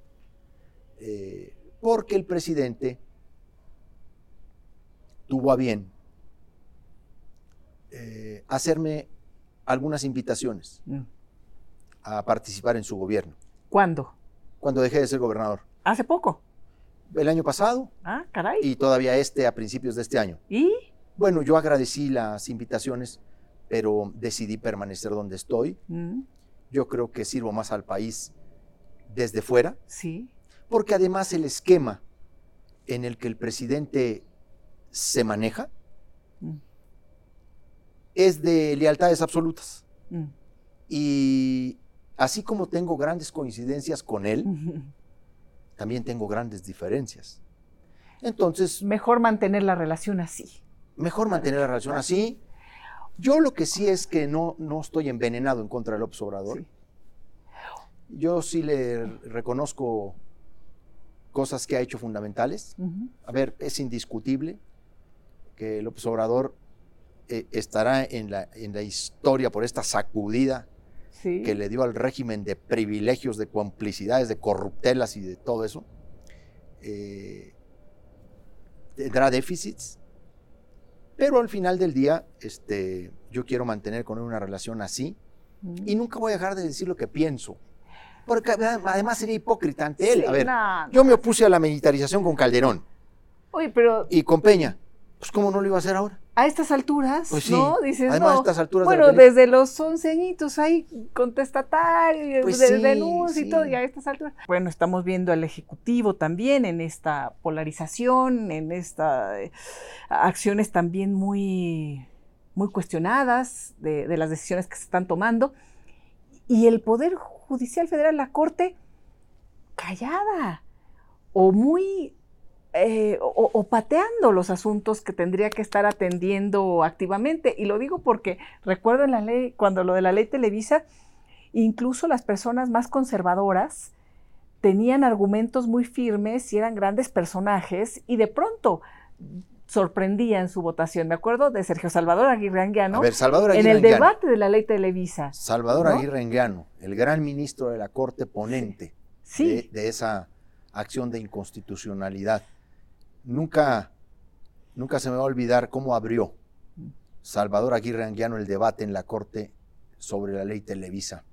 Eh, porque el presidente tuvo a bien eh, hacerme algunas invitaciones Mm. a participar en su gobierno, ¿Cuándo? cuando dejé de ser gobernador. Hace poco. El año pasado Ah, caray. y todavía este a principios de este año. ¿Y? Bueno, yo agradecí las invitaciones, pero decidí permanecer donde estoy. Mm, Yo creo que sirvo más al país desde fuera, Sí. porque además el esquema en el que el presidente se maneja Mm, es de lealtades absolutas. mm. Y así como tengo grandes coincidencias con él, también tengo grandes diferencias. Entonces, Mejor mantener la relación así. mejor mantener la relación así. Yo lo que sí es que no, no estoy envenenado en contra de López Obrador. Sí. Yo sí le reconozco cosas que ha hecho fundamentales. A ver, es indiscutible que López Obrador eh, estará en la, en la historia por esta sacudida Sí. que le dio al régimen de privilegios, de complicidades, de corruptelas y de todo eso. Eh, tendrá déficits, pero al final del día este, yo quiero mantener con él una relación así Mm. y nunca voy a dejar de decir lo que pienso. Porque además sería hipócrita ante él. Sí, A ver, no, no. yo me opuse a la militarización con Calderón pero y con Peña. Pues ¿cómo no lo iba a hacer ahora? a estas alturas, Pues sí. ¿no? Dices, Además, no. a estas alturas de la bueno, desde los once añitos ahí contestatario, Pues de sí, denuncia y todo, y a estas alturas. Bueno, estamos viendo al Ejecutivo también en esta polarización, en estas acciones también muy, muy cuestionadas de, de las decisiones que se están tomando. Y el Poder Judicial Federal, la Corte, callada o muy eh, o, o pateando los asuntos que tendría que estar atendiendo activamente. Y lo digo porque recuerdo en la ley, cuando lo de la ley Televisa, incluso las personas más conservadoras tenían argumentos muy firmes y eran grandes personajes y de pronto sorprendían su votación. Me acuerdo de Sergio Salvador Aguirre Anguiano A ver, Salvador en el debate de la ley Televisa. Salvador ¿no? Aguirre Anguiano, el gran ministro de la Corte ponente Sí, de, de esa acción de inconstitucionalidad. Nunca, nunca se me va a olvidar cómo abrió Salvador Aguirre Anguiano el debate en la Corte sobre la ley Televisa.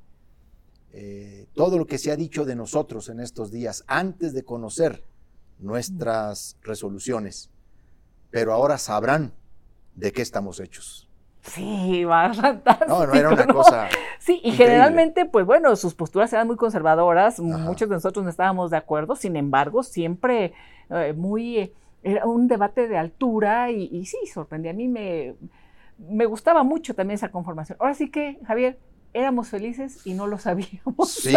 Eh, todo lo que se ha dicho de nosotros en estos días, antes de conocer nuestras resoluciones, pero ahora sabrán de qué estamos hechos. Sí, más fantástico. No, no era una cosa. Sí, y increíble. generalmente, pues bueno, sus posturas eran muy conservadoras, muchos de nosotros no estábamos de acuerdo, sin embargo, siempre eh, muy, era un debate de altura y, y sí, sorprendía. A mí me, me gustaba mucho también esa conformación. Ahora sí que, Javier, éramos felices y no lo sabíamos. Sí,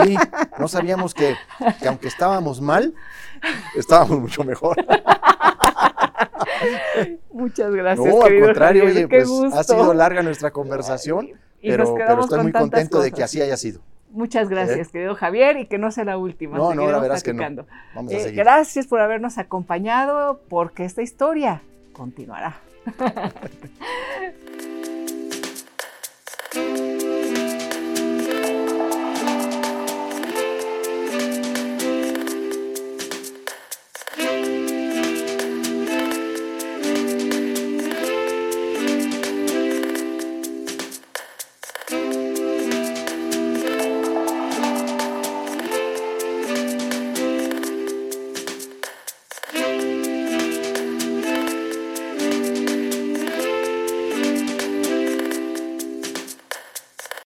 no sabíamos que, que aunque estábamos mal, estábamos mucho mejor. Muchas gracias. No, al contrario, Javier, oye, pues gusto. ha sido larga nuestra conversación, pero, pero estoy muy contento de que así haya sido. Muchas gracias, querido Javier, y que no sea la última. No, no, la verás que no. Vamos a Eh, seguir. gracias por habernos acompañado, porque esta historia continuará.